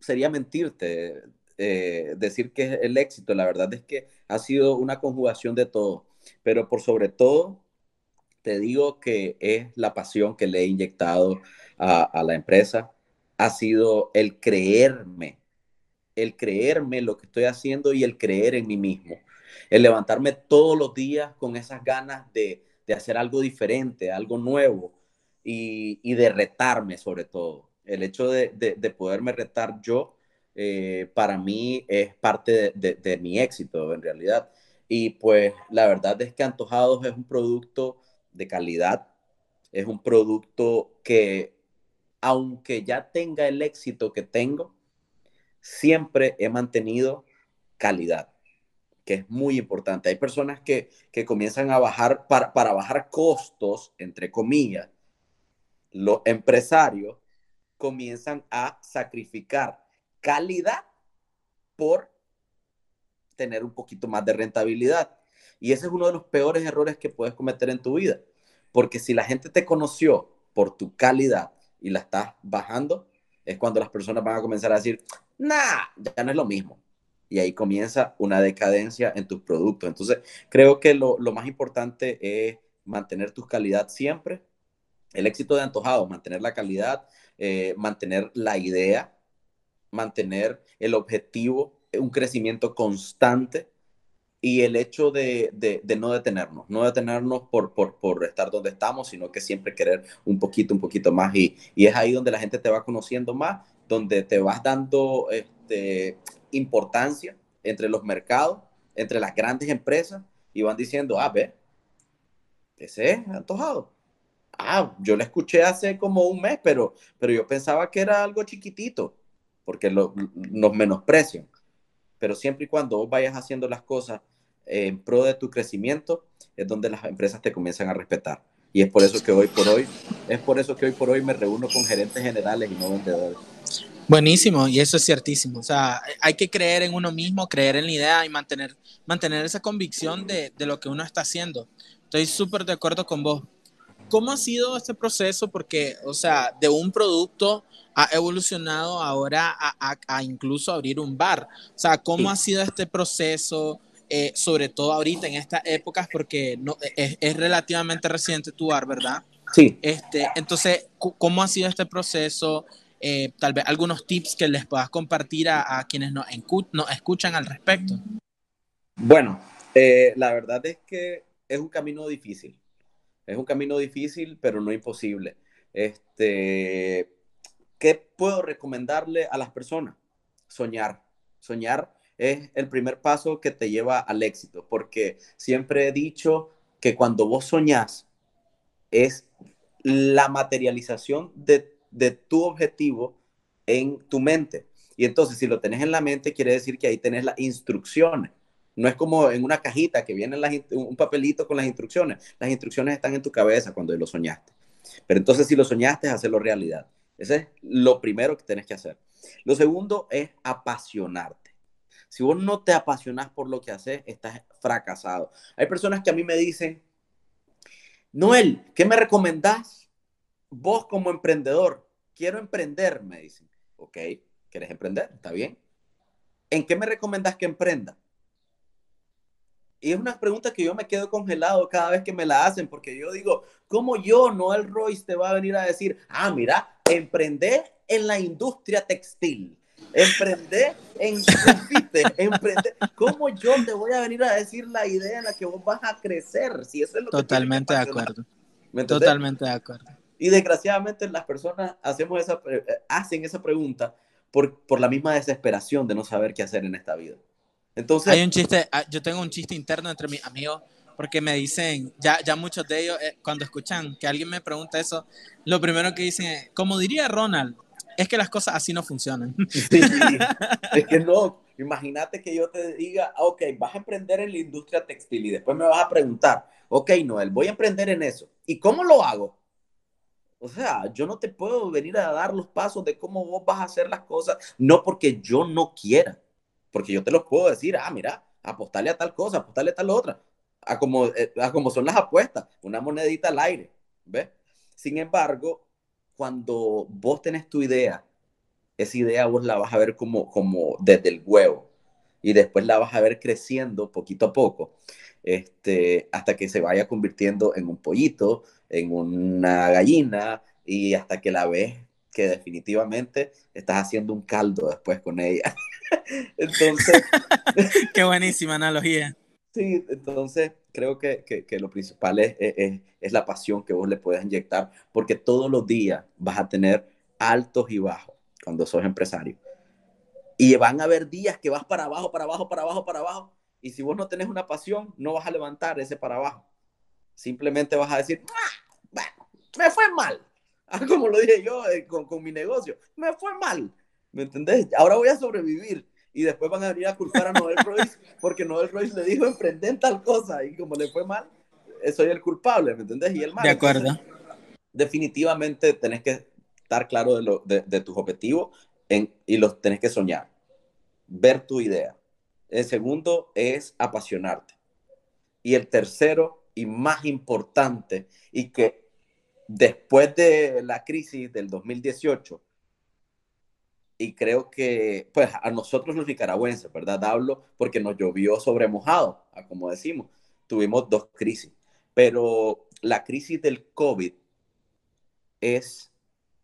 sería mentirte, eh, decir que es el éxito. La verdad es que ha sido una conjugación de todo, pero por sobre todo te digo que es la pasión que le he inyectado a, la empresa, ha sido el creerme, el creerme lo que estoy haciendo y el creer en mí mismo, el levantarme todos los días con esas ganas de, hacer algo diferente, algo nuevo y, de retarme sobre todo. El hecho de, poderme retar yo, eh, para mí es parte de mi éxito en realidad. Y pues la verdad es que Antojados es un producto de calidad. Es un producto que, aunque ya tenga el éxito que tengo, siempre he mantenido calidad, que es muy importante. Hay personas que, comienzan a bajar, para, para bajar costos, entre comillas, los empresarios comienzan a sacrificar calidad por tener un poquito más de rentabilidad. Y ese es uno de los peores errores que puedes cometer en tu vida. Porque si la gente te conoció por tu calidad y la estás bajando, es cuando las personas van a comenzar a decir, nah, ya no es lo mismo. Y ahí comienza una decadencia en tus productos. Entonces, creo que lo, más importante es mantener tu calidad siempre. El éxito de antojado, mantener la calidad, eh, mantener la idea, mantener el objetivo, un crecimiento constante y el hecho de, no detenernos, no detenernos por, por, estar donde estamos, sino que siempre querer un poquito, un poquito más. Y, es ahí donde la gente te va conociendo más, donde te vas dando este, importancia entre los mercados, entre las grandes empresas, y van diciendo, ah, ve, ese es antojado. Ah, yo le escuché hace como un mes, pero, pero yo pensaba que era algo chiquitito, porque lo, nos menosprecian pero siempre y cuando vos vayas haciendo las cosas en pro de tu crecimiento, es donde las empresas te comienzan a respetar. Y es por eso que hoy por hoy, es por eso que hoy por hoy me reúno con gerentes generales y no vendedores. Buenísimo, y eso es ciertísimo. O sea, hay que creer en uno mismo, creer en la idea y mantener, mantener esa convicción de, de lo que uno está haciendo. Estoy súper de acuerdo con vos. ¿Cómo ha sido este proceso? Porque, o sea, de un producto ha evolucionado ahora a, a, incluso abrir un bar. O sea, ¿cómo ha sido este proceso? Eh, sobre todo ahorita en estas épocas, porque no, es, es, relativamente reciente tu bar, ¿verdad? Sí. Este, entonces, ¿cómo ha sido este proceso? Eh, tal vez algunos tips que les puedas compartir a, a quienes nos, nos, escuchan al respecto. Bueno, eh, la verdad es que es un camino difícil. Es un camino difícil, pero no imposible. Este, ¿Qué puedo recomendarle a las personas? Soñar. Soñar es el primer paso que te lleva al éxito, porque siempre he dicho que cuando vos soñás es la materialización de, tu objetivo en tu mente. Y entonces, si lo tenés en la mente, quiere decir que ahí tenés las instrucciones. No es como en una cajita que viene un papelito con las instrucciones. Las instrucciones están en tu cabeza cuando lo soñaste. Pero entonces, si lo soñaste, hacerlo realidad. Ese es lo primero que tenés que hacer. Lo segundo es apasionarte. Si vos no te apasionas por lo que haces, estás fracasado. Hay personas que a mí me dicen, Noel, ¿qué me recomendás? Vos como emprendedor, quiero emprender, me dicen. Ok, ¿quieres emprender? Está bien. ¿En qué me recomendás que emprenda? Y es una pregunta que yo me quedo congelado cada vez que me la hacen, porque yo digo, ¿cómo yo, Noel Royce, te va a venir a decir, ah, mira, emprender en la industria textil? Emprender en confite, emprender. ¿Cómo yo te voy a venir a decir la idea en la que vos vas a crecer? Si eso es lo Totalmente de acuerdo. Totalmente de acuerdo. Y desgraciadamente las personas hacemos esa, eh, hacen esa pregunta por, por la misma desesperación de no saber qué hacer en esta vida. Entonces, hay un chiste, ah, yo tengo un chiste interno entre mis amigos porque me dicen, ya, ya muchos de ellos, eh, cuando escuchan que alguien me pregunta eso, lo primero que dicen es, como diría Ronald, es que las cosas así no funcionan. *laughs* Sí, es que no, imagínate que yo te diga, ok, vas a emprender en la industria textil y después me vas a preguntar, ok, Noel, voy a emprender en eso. ¿Y cómo lo hago? O sea, yo no te puedo venir a dar los pasos de cómo vos vas a hacer las cosas, no porque yo no quiera, porque yo te los puedo decir, ah, mira, apostarle a tal cosa, apostarle a tal otra, a como, eh, a como son las apuestas, una monedita al aire, ¿ves? Sin embargo, cuando vos tenés tu idea, esa idea vos la vas a ver como, como desde el huevo y después la vas a ver creciendo poquito a poco, este, hasta que se vaya convirtiendo en un pollito, en una gallina y hasta que la ves que definitivamente estás haciendo un caldo después con ella. *laughs* entonces... *laughs* Qué buenísima analogía. Sí, entonces creo que, que, lo principal es, es, es, la pasión que vos le puedes inyectar, porque todos los días vas a tener altos y bajos cuando sos empresario. Y van a haber días que vas para abajo, para abajo, para abajo, para abajo. Y si vos no tenés una pasión, no vas a levantar ese para abajo. Simplemente vas a decir, ah, bueno, me fue mal. *laughs* Como lo dije yo eh, con, con mi negocio, me fue mal. ¿Me entendés? Ahora voy a sobrevivir y después van a venir a culpar a Noel Royce porque Noel Royce le dijo emprenden tal cosa y como le fue mal, eh, soy el culpable, ¿me entendés? Y el mal. De acuerdo. definitivamente tenés que estar claro de, lo, de, de tus objetivos en, y los tenés que soñar, ver tu idea. El segundo es apasionarte. Y el tercero y más importante, y que después de la crisis del 2018, y creo que, pues, a nosotros los nicaragüenses, ¿verdad? Hablo porque nos llovió sobre mojado, como decimos. Tuvimos dos crisis, pero la crisis del COVID es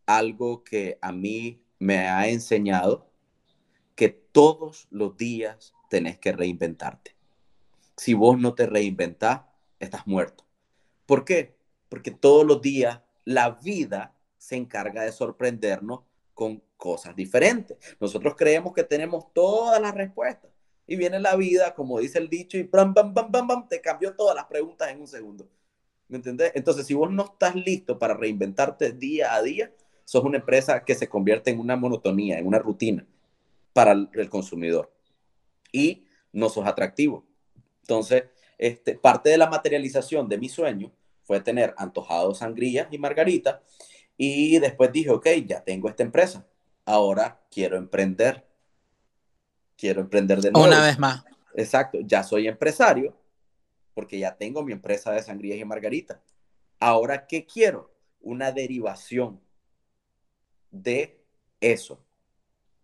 algo que a mí me ha enseñado que todos los días tenés que reinventarte. Si vos no te reinventás, estás muerto. ¿Por qué? Porque todos los días la vida se encarga de sorprendernos con cosas diferentes. Nosotros creemos que tenemos todas las respuestas y viene la vida, como dice el dicho, y bam, bam, bam, bam, bam, te cambió todas las preguntas en un segundo. ¿Me entendés? Entonces, si vos no estás listo para reinventarte día a día, sos una empresa que se convierte en una monotonía, en una rutina para el consumidor. Y no sos atractivo. Entonces, este, parte de la materialización de mi sueño fue tener antojado sangrías y margaritas. Y después dije, ok, ya tengo esta empresa. Ahora quiero emprender. Quiero emprender de nuevo. Una vez más. Exacto, ya soy empresario porque ya tengo mi empresa de sangrías y margaritas. Ahora, ¿qué quiero? Una derivación de eso.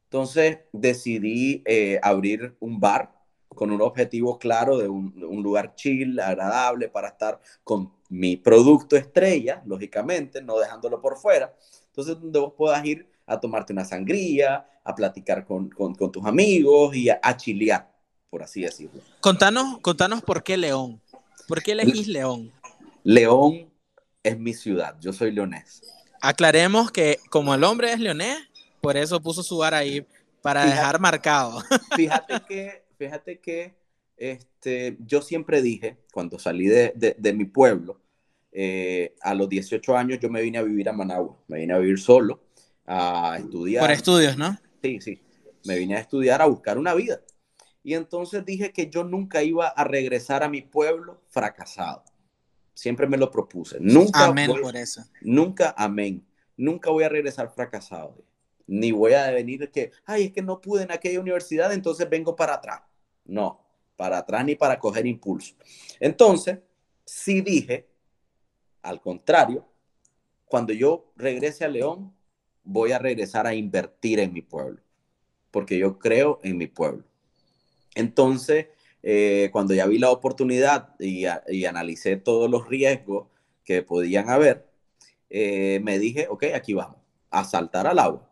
Entonces decidí eh, abrir un bar con un objetivo claro de un, lugar chill, agradable para estar con mi producto estrella, lógicamente, no dejándolo por fuera. Entonces, donde vos puedas ir a tomarte una sangría, a platicar con, tus amigos y a, chilear, por así decirlo. Contanos, contanos por qué León. ¿Por qué elegís León? León es mi ciudad, yo soy leonés. Aclaremos que como el hombre es leonés, por eso puso su bar ahí, para dejar marcado. *laughs* Fíjate que fíjate que este, yo siempre dije, cuando salí de, de, mi pueblo, eh, a los 18 años yo me vine a vivir a Managua, me vine a vivir solo, a estudiar. Por estudios, ¿no? Sí, sí, me vine a estudiar, a buscar una vida. Y entonces dije que yo nunca iba a regresar a mi pueblo fracasado. Siempre me lo propuse. Nunca amén por eso. Nunca, amén. Nunca voy a regresar fracasado. Ni voy a venir que, ay, es que no pude en aquella universidad, entonces vengo para atrás. No, para atrás ni para coger impulso. Entonces, sí dije, al contrario, cuando yo regrese a León, voy a regresar a invertir en mi pueblo, porque yo creo en mi pueblo. Entonces, eh, cuando ya vi la oportunidad y, analicé todos los riesgos que podían haber, eh, me dije, ok, aquí vamos, a saltar al agua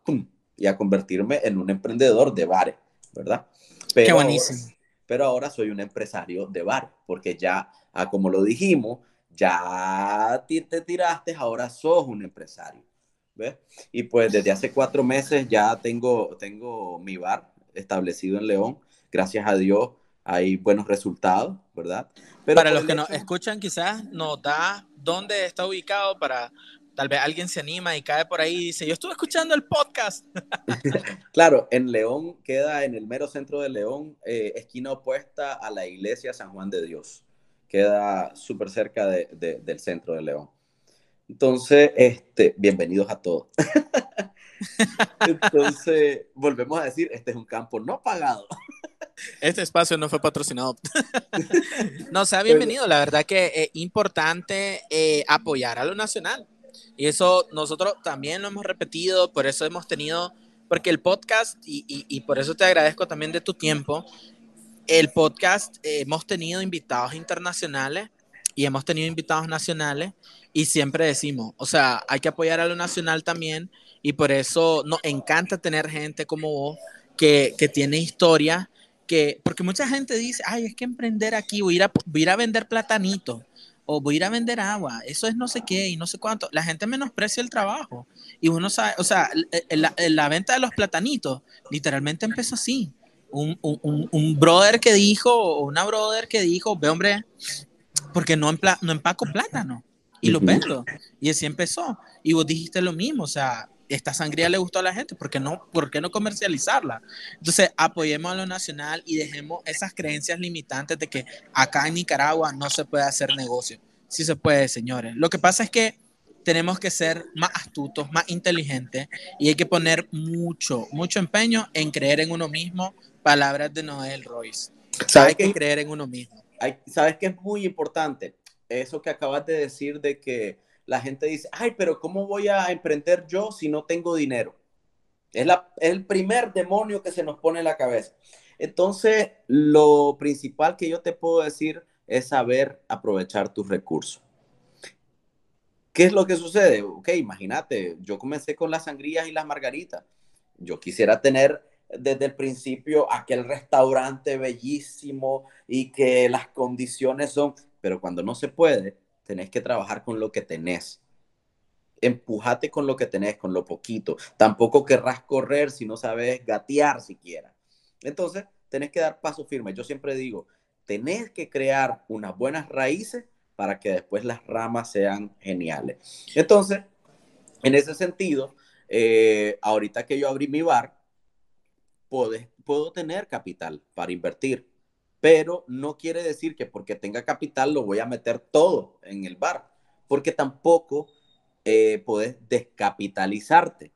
y a convertirme en un emprendedor de bares, ¿verdad? Qué buenísimo pero ahora soy un empresario de bar, porque ya, ah, como lo dijimos, ya te tiraste, ahora sos un empresario. ¿ves? Y pues desde hace cuatro meses ya tengo, tengo mi bar establecido en León. Gracias a Dios hay buenos resultados, ¿verdad? Pero para los que nos escuchan, quizás nos da dónde está ubicado para tal vez alguien se anima y cae por ahí y dice, yo estuve escuchando el podcast. *laughs* claro, en León queda en el mero centro de León, eh, esquina opuesta a la iglesia San Juan de Dios. queda súper cerca del centro de León. Entonces, este, bienvenidos a todos. *laughs* Entonces, volvemos a decir, este es un campo no pagado. Este espacio no fue patrocinado. *laughs* no, sea bienvenido. La verdad que es importante eh, apoyar a lo nacional. Y eso nosotros también lo hemos repetido, por eso hemos tenido, porque el podcast, y, por eso te agradezco también de tu tiempo, el podcast eh, hemos tenido invitados internacionales y hemos tenido invitados nacionales y siempre decimos, o sea, hay que apoyar a lo nacional también y por eso nos encanta tener gente como vos que, que tiene historia, que, porque mucha gente dice, ay, es que emprender aquí, voy a ir a, voy a vender platanito o voy a ir a vender agua, eso es no sé qué y no sé cuánto. La gente menosprecia el trabajo y uno sabe, o sea, la, la venta de los platanitos literalmente empezó así. Un, un, un, brother que dijo, o una brother que dijo, ve hombre, porque no, no empaco plátano y lo vendo. Y así empezó. Y vos dijiste lo mismo, o sea, esta sangría le gustó a la gente, ¿por qué no, por qué no comercializarla? Entonces, apoyemos a lo nacional y dejemos esas creencias limitantes de que acá en Nicaragua no se puede hacer negocio. Sí se puede, señores. Lo que pasa es que tenemos que ser más astutos, más inteligentes y hay que poner mucho, mucho empeño en creer en uno mismo. Palabras de Noel Royce. Hay que creer en uno mismo. ¿Sabes qué es muy importante? Eso que acabas de decir de que la gente dice, ay, pero ¿cómo voy a emprender yo si no tengo dinero? Es, el primer demonio que se nos pone en la cabeza. Entonces, lo principal que yo te puedo decir es saber aprovechar tus recursos. ¿Qué es lo que sucede? Ok, imagínate, yo comencé con las sangrías y las margaritas. Yo quisiera tener desde el principio aquel restaurante bellísimo y que las condiciones son, pero cuando no se puede, tenés que trabajar con lo que tenés. Empujate con lo que tenés, con lo poquito. Tampoco querrás correr si no sabes gatear siquiera. Entonces, tenés que dar paso firme. Yo siempre digo, tenés que crear unas buenas raíces para que después las ramas sean geniales. Entonces, en ese sentido, eh, ahorita que yo abrí mi bar, puedo tener capital para invertir pero no quiere decir que porque tenga capital lo voy a meter todo en el bar, porque tampoco eh, puedes descapitalizarte.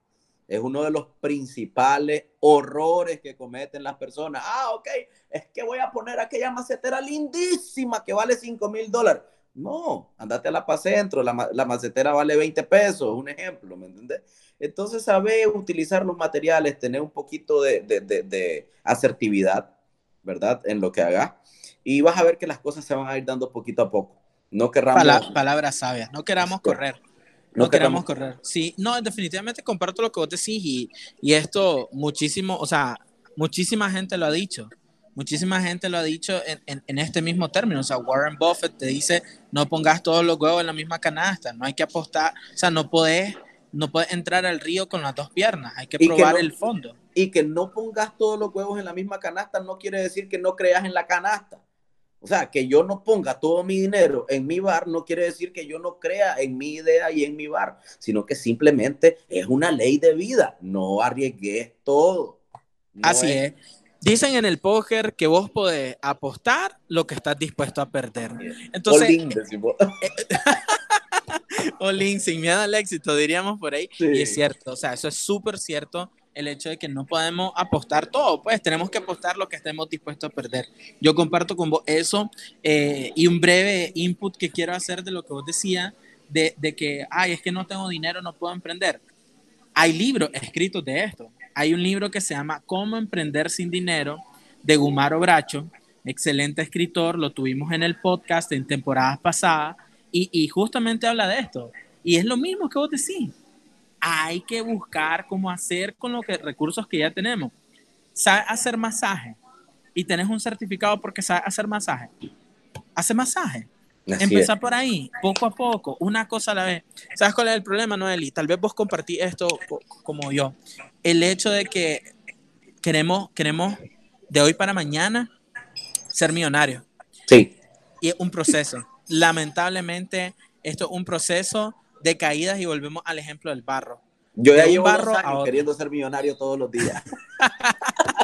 Es uno de los principales horrores que cometen las personas. Ah, ok, es que voy a poner aquella macetera lindísima que vale 5 mil dólares. No, andate a la Pacentro, la, la macetera vale 20 pesos, un ejemplo, ¿me entiendes? Entonces, saber utilizar los materiales, tener un poquito de, de, de asertividad, ¿verdad? En lo que haga. Y vas a ver que las cosas se van a ir dando poquito a poco. No querramos... palabras sabias, no queramos correr. No, queramos correr. Sí, no, definitivamente comparto lo que vos decís y, y esto muchísimo, o sea, muchísima gente lo ha dicho. Muchísima gente lo ha dicho en, en, en, este mismo término. O sea, Warren Buffett te dice, no pongas todos los huevos en la misma canasta, no hay que apostar, o sea, no podés, no puedes entrar al río con las dos piernas, hay que probar el fondo y que no pongas todos los huevos en la misma canasta no quiere decir que no creas en la canasta. O sea, que yo no ponga todo mi dinero en mi bar no quiere decir que yo no crea en mi idea y en mi bar, sino que simplemente es una ley de vida. No arriesgues todo. Así es. Dicen en el póker que vos podés apostar lo que estás dispuesto a perder. Entonces, Olin, *laughs* sin miedo al éxito, diríamos por ahí. Y es cierto, o sea, eso es súper cierto el hecho de que no podemos apostar todo, pues tenemos que apostar lo que estemos dispuestos a perder. Yo comparto con vos eso eh, y un breve input que quiero hacer de lo que vos decías, de, de, que, ay, es que no tengo dinero, no puedo emprender. Hay libros escritos de esto. Hay un libro que se llama Cómo emprender sin dinero de Gumaro Bracho, excelente escritor, lo tuvimos en el podcast en temporadas pasadas y, y justamente habla de esto. Y es lo mismo que vos decís hay que buscar cómo hacer con los recursos que ya tenemos. ¿Sabes hacer masaje? Y tenés un certificado porque sabes hacer masaje. Hace masaje. Empezar por ahí, poco a poco, una cosa a la vez. ¿Sabes cuál es el problema, Noeli? Tal vez vos compartís esto como yo. El hecho de que queremos, queremos de hoy para mañana ser millonarios. Sí. Y es un proceso. Lamentablemente, esto es un proceso de caídas y volvemos al ejemplo del barro. Yo ya llevo barro queriendo ser millonario todos los días. *laughs*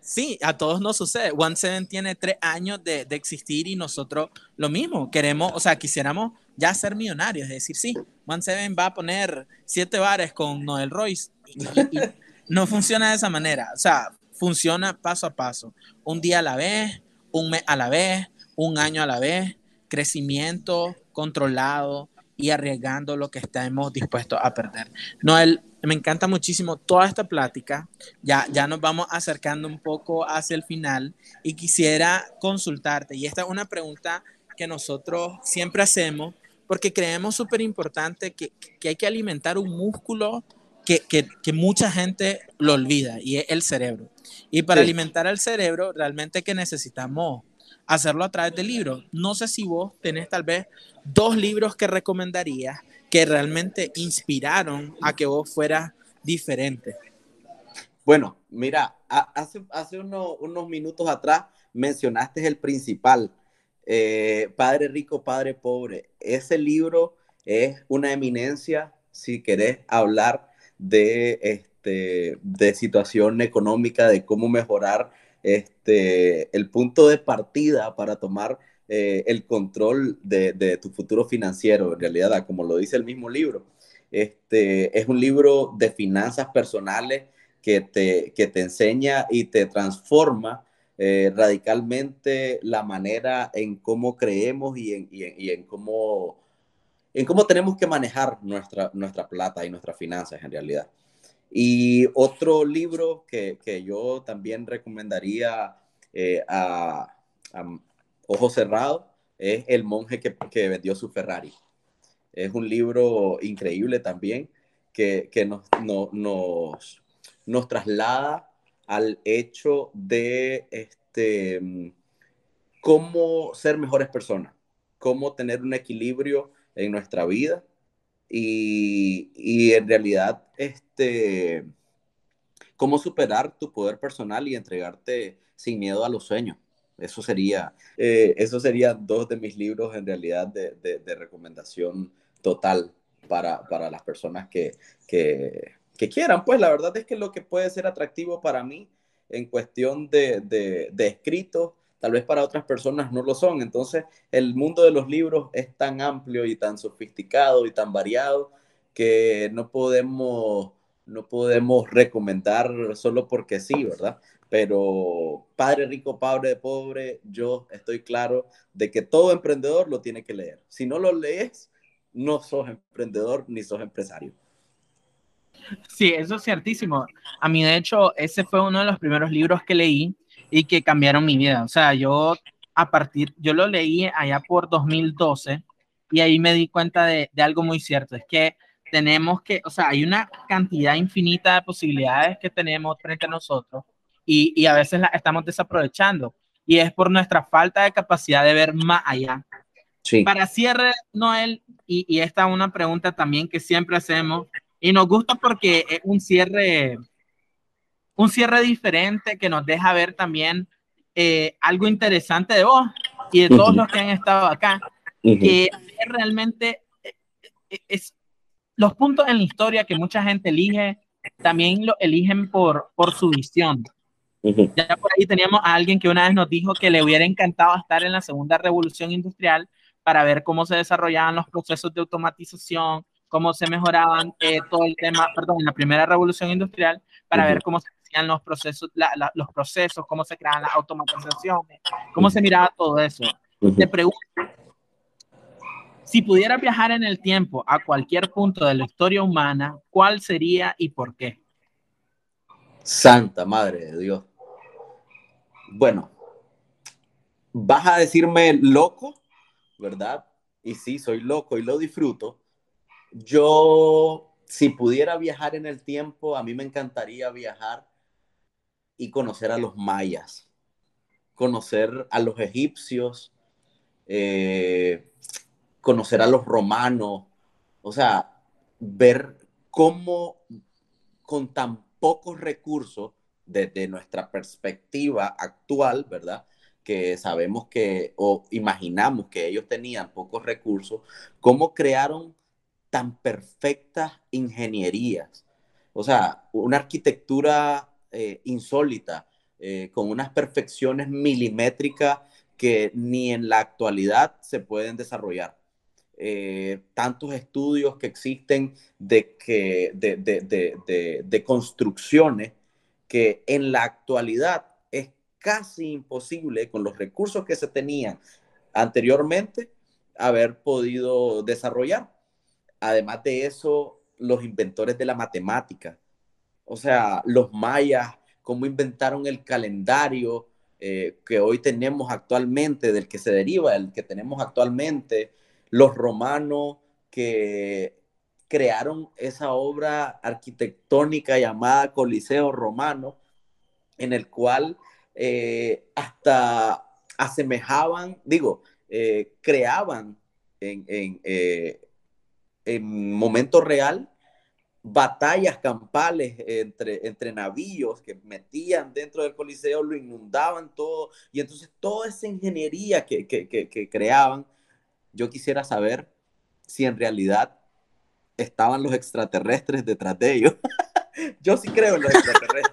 Sí, a todos nos sucede. One Seven tiene tres años de, de, existir y nosotros lo mismo. Queremos, o sea, quisiéramos ya ser millonarios. Es decir, sí, One Seven va a poner siete bares con Noel Royce. Y, y, no funciona de esa manera. O sea, funciona paso a paso. Un día a la vez, un mes a la vez, un año a la vez. Crecimiento controlado y arriesgando lo que estemos dispuestos a perder. Noel, me encanta muchísimo toda esta plática. Ya, ya nos vamos acercando un poco hacia el final y quisiera consultarte. Y esta es una pregunta que nosotros siempre hacemos porque creemos súper importante que, que, hay que alimentar un músculo que, que, que, mucha gente lo olvida y es el cerebro. Y para sí. alimentar al cerebro realmente que necesitamos hacerlo a través de libros. No sé si vos tenés tal vez dos libros que recomendarías que realmente inspiraron a que vos fueras diferente? Bueno, mira, hace, hace uno, unos minutos atrás mencionaste el principal, eh, Padre Rico, Padre Pobre. Ese libro es una eminencia si querés hablar de, este, de situación económica, de cómo mejorar este, el punto de partida para tomar eh, el control de, tu futuro financiero, en realidad, como lo dice el mismo libro. Este, es un libro de finanzas personales que te, que te enseña y te transforma eh, radicalmente la manera en cómo creemos y en, y en, y en, cómo, en cómo tenemos que manejar nuestra, nuestra plata y nuestras finanzas en realidad. Y otro libro que, que yo también recomendaría eh, a, Ojo Cerrado, es El monje que, que, vendió su Ferrari. Es un libro increíble también que, que nos, no, nos, nos, traslada al hecho de este, cómo ser mejores personas, cómo tener un equilibrio en nuestra vida y, en realidad este, cómo superar tu poder personal y entregarte sin miedo a los sueños. Eso sería, eh, eso serían dos de mis libros en realidad de, de, recomendación total para, para las personas que, que, que, quieran. Pues la verdad es que lo que puede ser atractivo para mí en cuestión de, de escritos, tal vez para otras personas no lo son. Entonces, el mundo de los libros es tan amplio y tan sofisticado y tan variado que no podemos, no podemos recomendar solo porque sí, ¿verdad? pero Padre Rico, Padre Pobre, yo estoy claro de que todo emprendedor lo tiene que leer. Si no lo lees, no sos emprendedor ni sos empresario. Sí, eso es ciertísimo. A mí, de hecho, ese fue uno de los primeros libros que leí y que cambiaron mi vida. O sea, yo a partir, yo lo leí allá por 2012 y ahí me di cuenta de, de algo muy cierto. Es que tenemos que, o sea, hay una cantidad infinita de posibilidades que tenemos frente a nosotros y, y, a veces la estamos desaprovechando. Y es por nuestra falta de capacidad de ver más allá. Sí. Para cierre, Noel, y, y esta es una pregunta también que siempre hacemos, y nos gusta porque es un cierre, un cierre diferente que nos deja ver también eh, algo interesante de vos y de todos uh -huh. los que han estado acá, uh -huh. que realmente eh, eh, es los puntos en la historia que mucha gente elige, también lo eligen por, por su visión. Uh -huh. Ya por ahí teníamos a alguien que una vez nos dijo que le hubiera encantado estar en la segunda revolución industrial para ver cómo se desarrollaban los procesos de automatización, cómo se mejoraban eh, todo el tema, perdón, en la primera revolución industrial, para uh -huh. ver cómo se hacían los procesos, la, la, los procesos, cómo se creaban las automatizaciones, cómo se miraba todo eso. Uh -huh. Te pregunto, si pudieras viajar en el tiempo a cualquier punto de la historia humana, ¿cuál sería y por qué? Santa Madre de Dios. Bueno, vas a decirme loco, ¿verdad? Y sí, soy loco y lo disfruto. Yo, si pudiera viajar en el tiempo, a mí me encantaría viajar y conocer a los mayas, conocer a los egipcios, eh, conocer a los romanos, o sea, ver cómo con tan pocos recursos desde nuestra perspectiva actual, ¿verdad? Que sabemos que o imaginamos que ellos tenían pocos recursos, cómo crearon tan perfectas ingenierías. O sea, una arquitectura eh, insólita, eh, con unas perfecciones milimétricas que ni en la actualidad se pueden desarrollar. Eh, tantos estudios que existen de, que, de, de, de, construcciones que en la actualidad es casi imposible con los recursos que se tenían anteriormente haber podido desarrollar. Además de eso, los inventores de la matemática, o sea, los mayas, cómo inventaron el calendario eh, que hoy tenemos actualmente, del que se deriva, el que tenemos actualmente, los romanos que crearon esa obra arquitectónica llamada Coliseo Romano, en el cual eh, hasta asemejaban, digo, eh, creaban en, en, en, momento real batallas campales entre, entre navíos que metían dentro del Coliseo, lo inundaban todo, y entonces toda esa ingeniería que, que, que, que creaban, yo quisiera saber si en realidad estaban los extraterrestres detrás de ellos. *laughs* yo sí creo en los extraterrestres.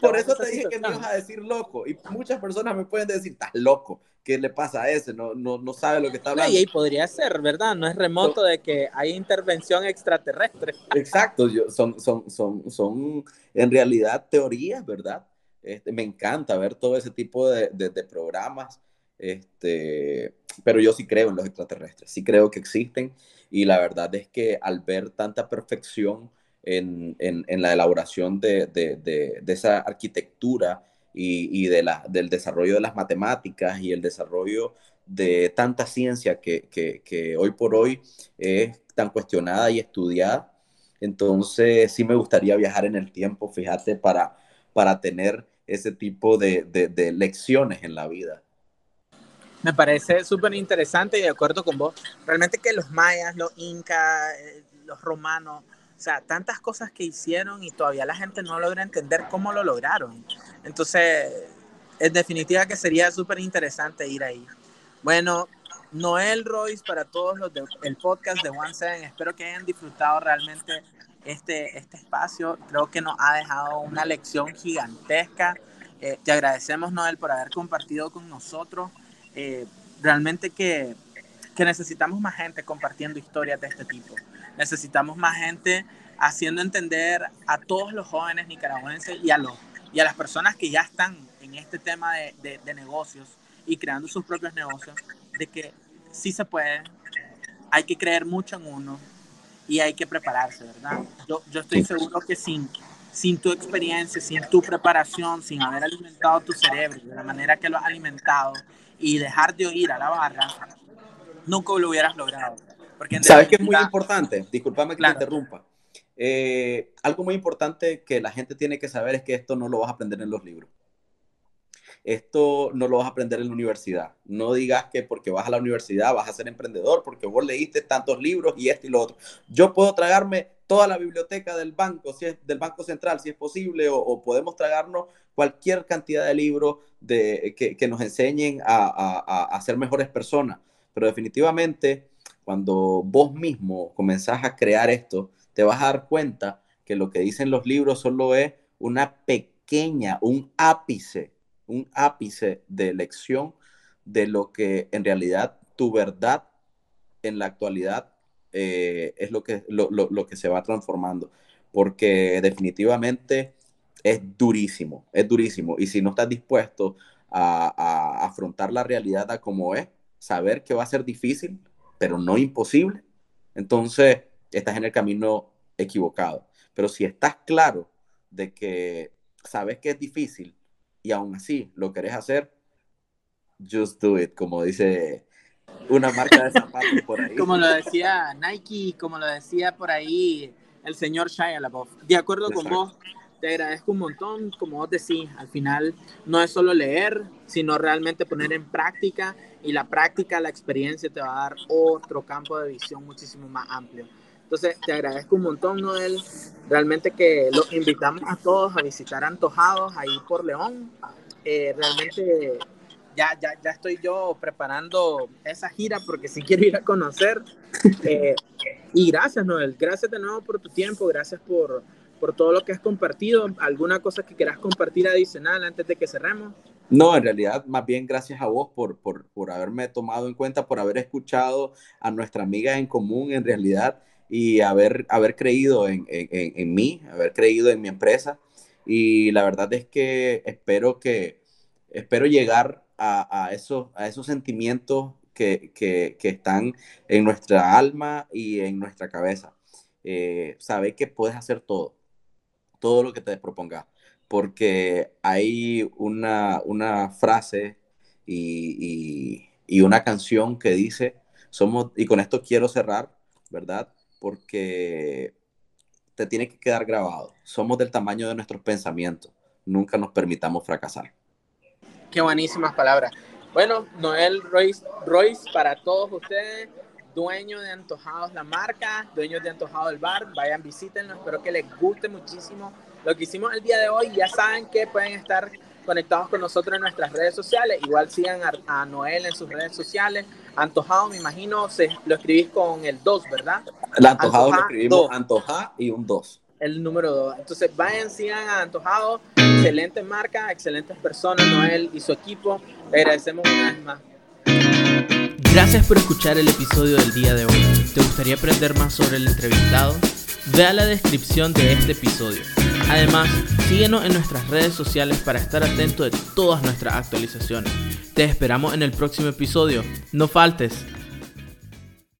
Por, eso te dije que me ibas a decir loco. Y muchas personas me pueden decir, estás loco. ¿Qué le pasa a ese? No, no, no sabe lo que está hablando. y podría ser, ¿verdad? No es remoto de que hay intervención extraterrestre. Exacto, yo, son, son, son, son en realidad teorías, ¿verdad? Este, me encanta ver todo ese tipo de, de, de programas este, pero yo sí creo en los extraterrestres, sí creo que existen y la verdad es que al ver tanta perfección en, en, la elaboración de, de, de, esa arquitectura y, y de la, del desarrollo de las matemáticas y el desarrollo de tanta ciencia que, que, que hoy por hoy es tan cuestionada y estudiada, entonces sí me gustaría viajar en el tiempo, fíjate, para, para tener ese tipo de, de, de lecciones en la vida. Me parece súper interesante y de acuerdo con vos. Realmente que los mayas, los incas, eh, los romanos, sea, tantas cosas que hicieron y todavía la gente no logra entender cómo lo lograron. Entonces, en definitiva que sería súper interesante ir ahí. Bueno, Noel Royce para todos los del podcast de One Seven. Espero que hayan disfrutado realmente este, este espacio. Creo que nos ha dejado una lección gigantesca. Eh, te agradecemos, Noel, por haber compartido con nosotros. Eh, realmente que, que necesitamos más gente compartiendo historias de este tipo. Necesitamos más gente haciendo entender a todos los jóvenes nicaragüenses y a, los, y a las personas que ya están en este tema de, de, negocios y creando sus propios negocios, de que sí se puede, hay que creer mucho en uno y hay que prepararse, ¿verdad? Yo, yo estoy seguro que sin, sin tu experiencia, sin tu preparación, sin haber alimentado tu cerebro de la manera que lo has alimentado y dejar de oír a la barra, nunca lo hubieras logrado. Porque ¿Sabes que es muy importante? Disculpame que te interrumpa. Eh, algo muy importante que la gente tiene que saber es que esto no lo vas a aprender en los libros. Esto no lo vas a aprender en la universidad. No digas que porque vas a la universidad vas a ser emprendedor, porque vos leíste tantos libros y esto y lo otro. Yo puedo tragarme toda la biblioteca del banco, si es del Banco Central, si es posible, o, podemos tragarnos cualquier cantidad de libros de, que, nos enseñen a, a, ser mejores personas. Pero definitivamente, cuando vos mismo comenzás a crear esto, te vas a dar cuenta que lo que dicen los libros solo es una pequeña, un ápice, un ápice de lección de lo que en realidad tu verdad en la actualidad eh, es lo que, lo, lo, que se va transformando, porque definitivamente es durísimo, es durísimo. Y si no estás dispuesto a, a, afrontar la realidad a como es, saber que va a ser difícil, pero no imposible, entonces estás en el camino equivocado. Pero si estás claro de que sabes que es difícil y aún así lo querés hacer, just do it, como dice una marca de zapatos por ahí. Como lo decía Nike, como lo decía por ahí el señor Shia LaBeouf. De acuerdo con vos, te agradezco un montón. Como vos decís, al final no es solo leer, sino realmente poner en práctica y la práctica, la experiencia te va a dar otro campo de visión muchísimo más amplio. Entonces, te agradezco un montón, Noel. Realmente que los invitamos a todos a visitar Antojados ahí por León. Eh, realmente ya, ya, ya estoy yo preparando esa gira porque sí quiero ir a conocer. *laughs* Eh, y gracias, Noel. Gracias de nuevo por tu tiempo. Gracias por, por todo lo que has compartido. ¿Alguna cosa que quieras compartir adicional antes de que cerremos? No, en realidad, más bien gracias a vos por, por, por haberme tomado en cuenta, por haber escuchado a nuestra amiga en común, en realidad, y haber, haber creído en, en, en mí, haber creído en mi empresa. Y la verdad es que espero que espero llegar a, a, esos, a esos sentimientos que, que, que, están en nuestra alma y en nuestra cabeza. Eh, sabe que puedes hacer todo, todo lo que te propongas, porque hay una, una frase y, y, y, una canción que dice, somos, y con esto quiero cerrar, ¿verdad? Porque te tiene que quedar grabado, somos del tamaño de nuestros pensamientos, nunca nos permitamos fracasar. Qué buenísimas palabras. Bueno, Noel Royce, Royce para todos ustedes, dueño de Antojados la marca, dueños de Antojados el bar, vayan, visítenlo, espero que les guste muchísimo lo que hicimos el día de hoy. Ya saben que pueden estar conectados con nosotros en nuestras redes sociales, igual sigan a, a Noel en sus redes sociales. Antojado, me imagino, se, lo escribís con el 2, ¿verdad? El antojado Antoja, lo escribimos Antoja y un 2 el número 2. Entonces vayan, sigan a Antojado, excelente marca, excelentes personas, Noel y su equipo. Le agradecemos una vez más. Gracias por escuchar el episodio del día de hoy. ¿Te gustaría aprender más sobre el entrevistado? Ve a la descripción de este episodio. Además, síguenos en nuestras redes sociales para estar atento de todas nuestras actualizaciones. Te esperamos en el próximo episodio. No faltes.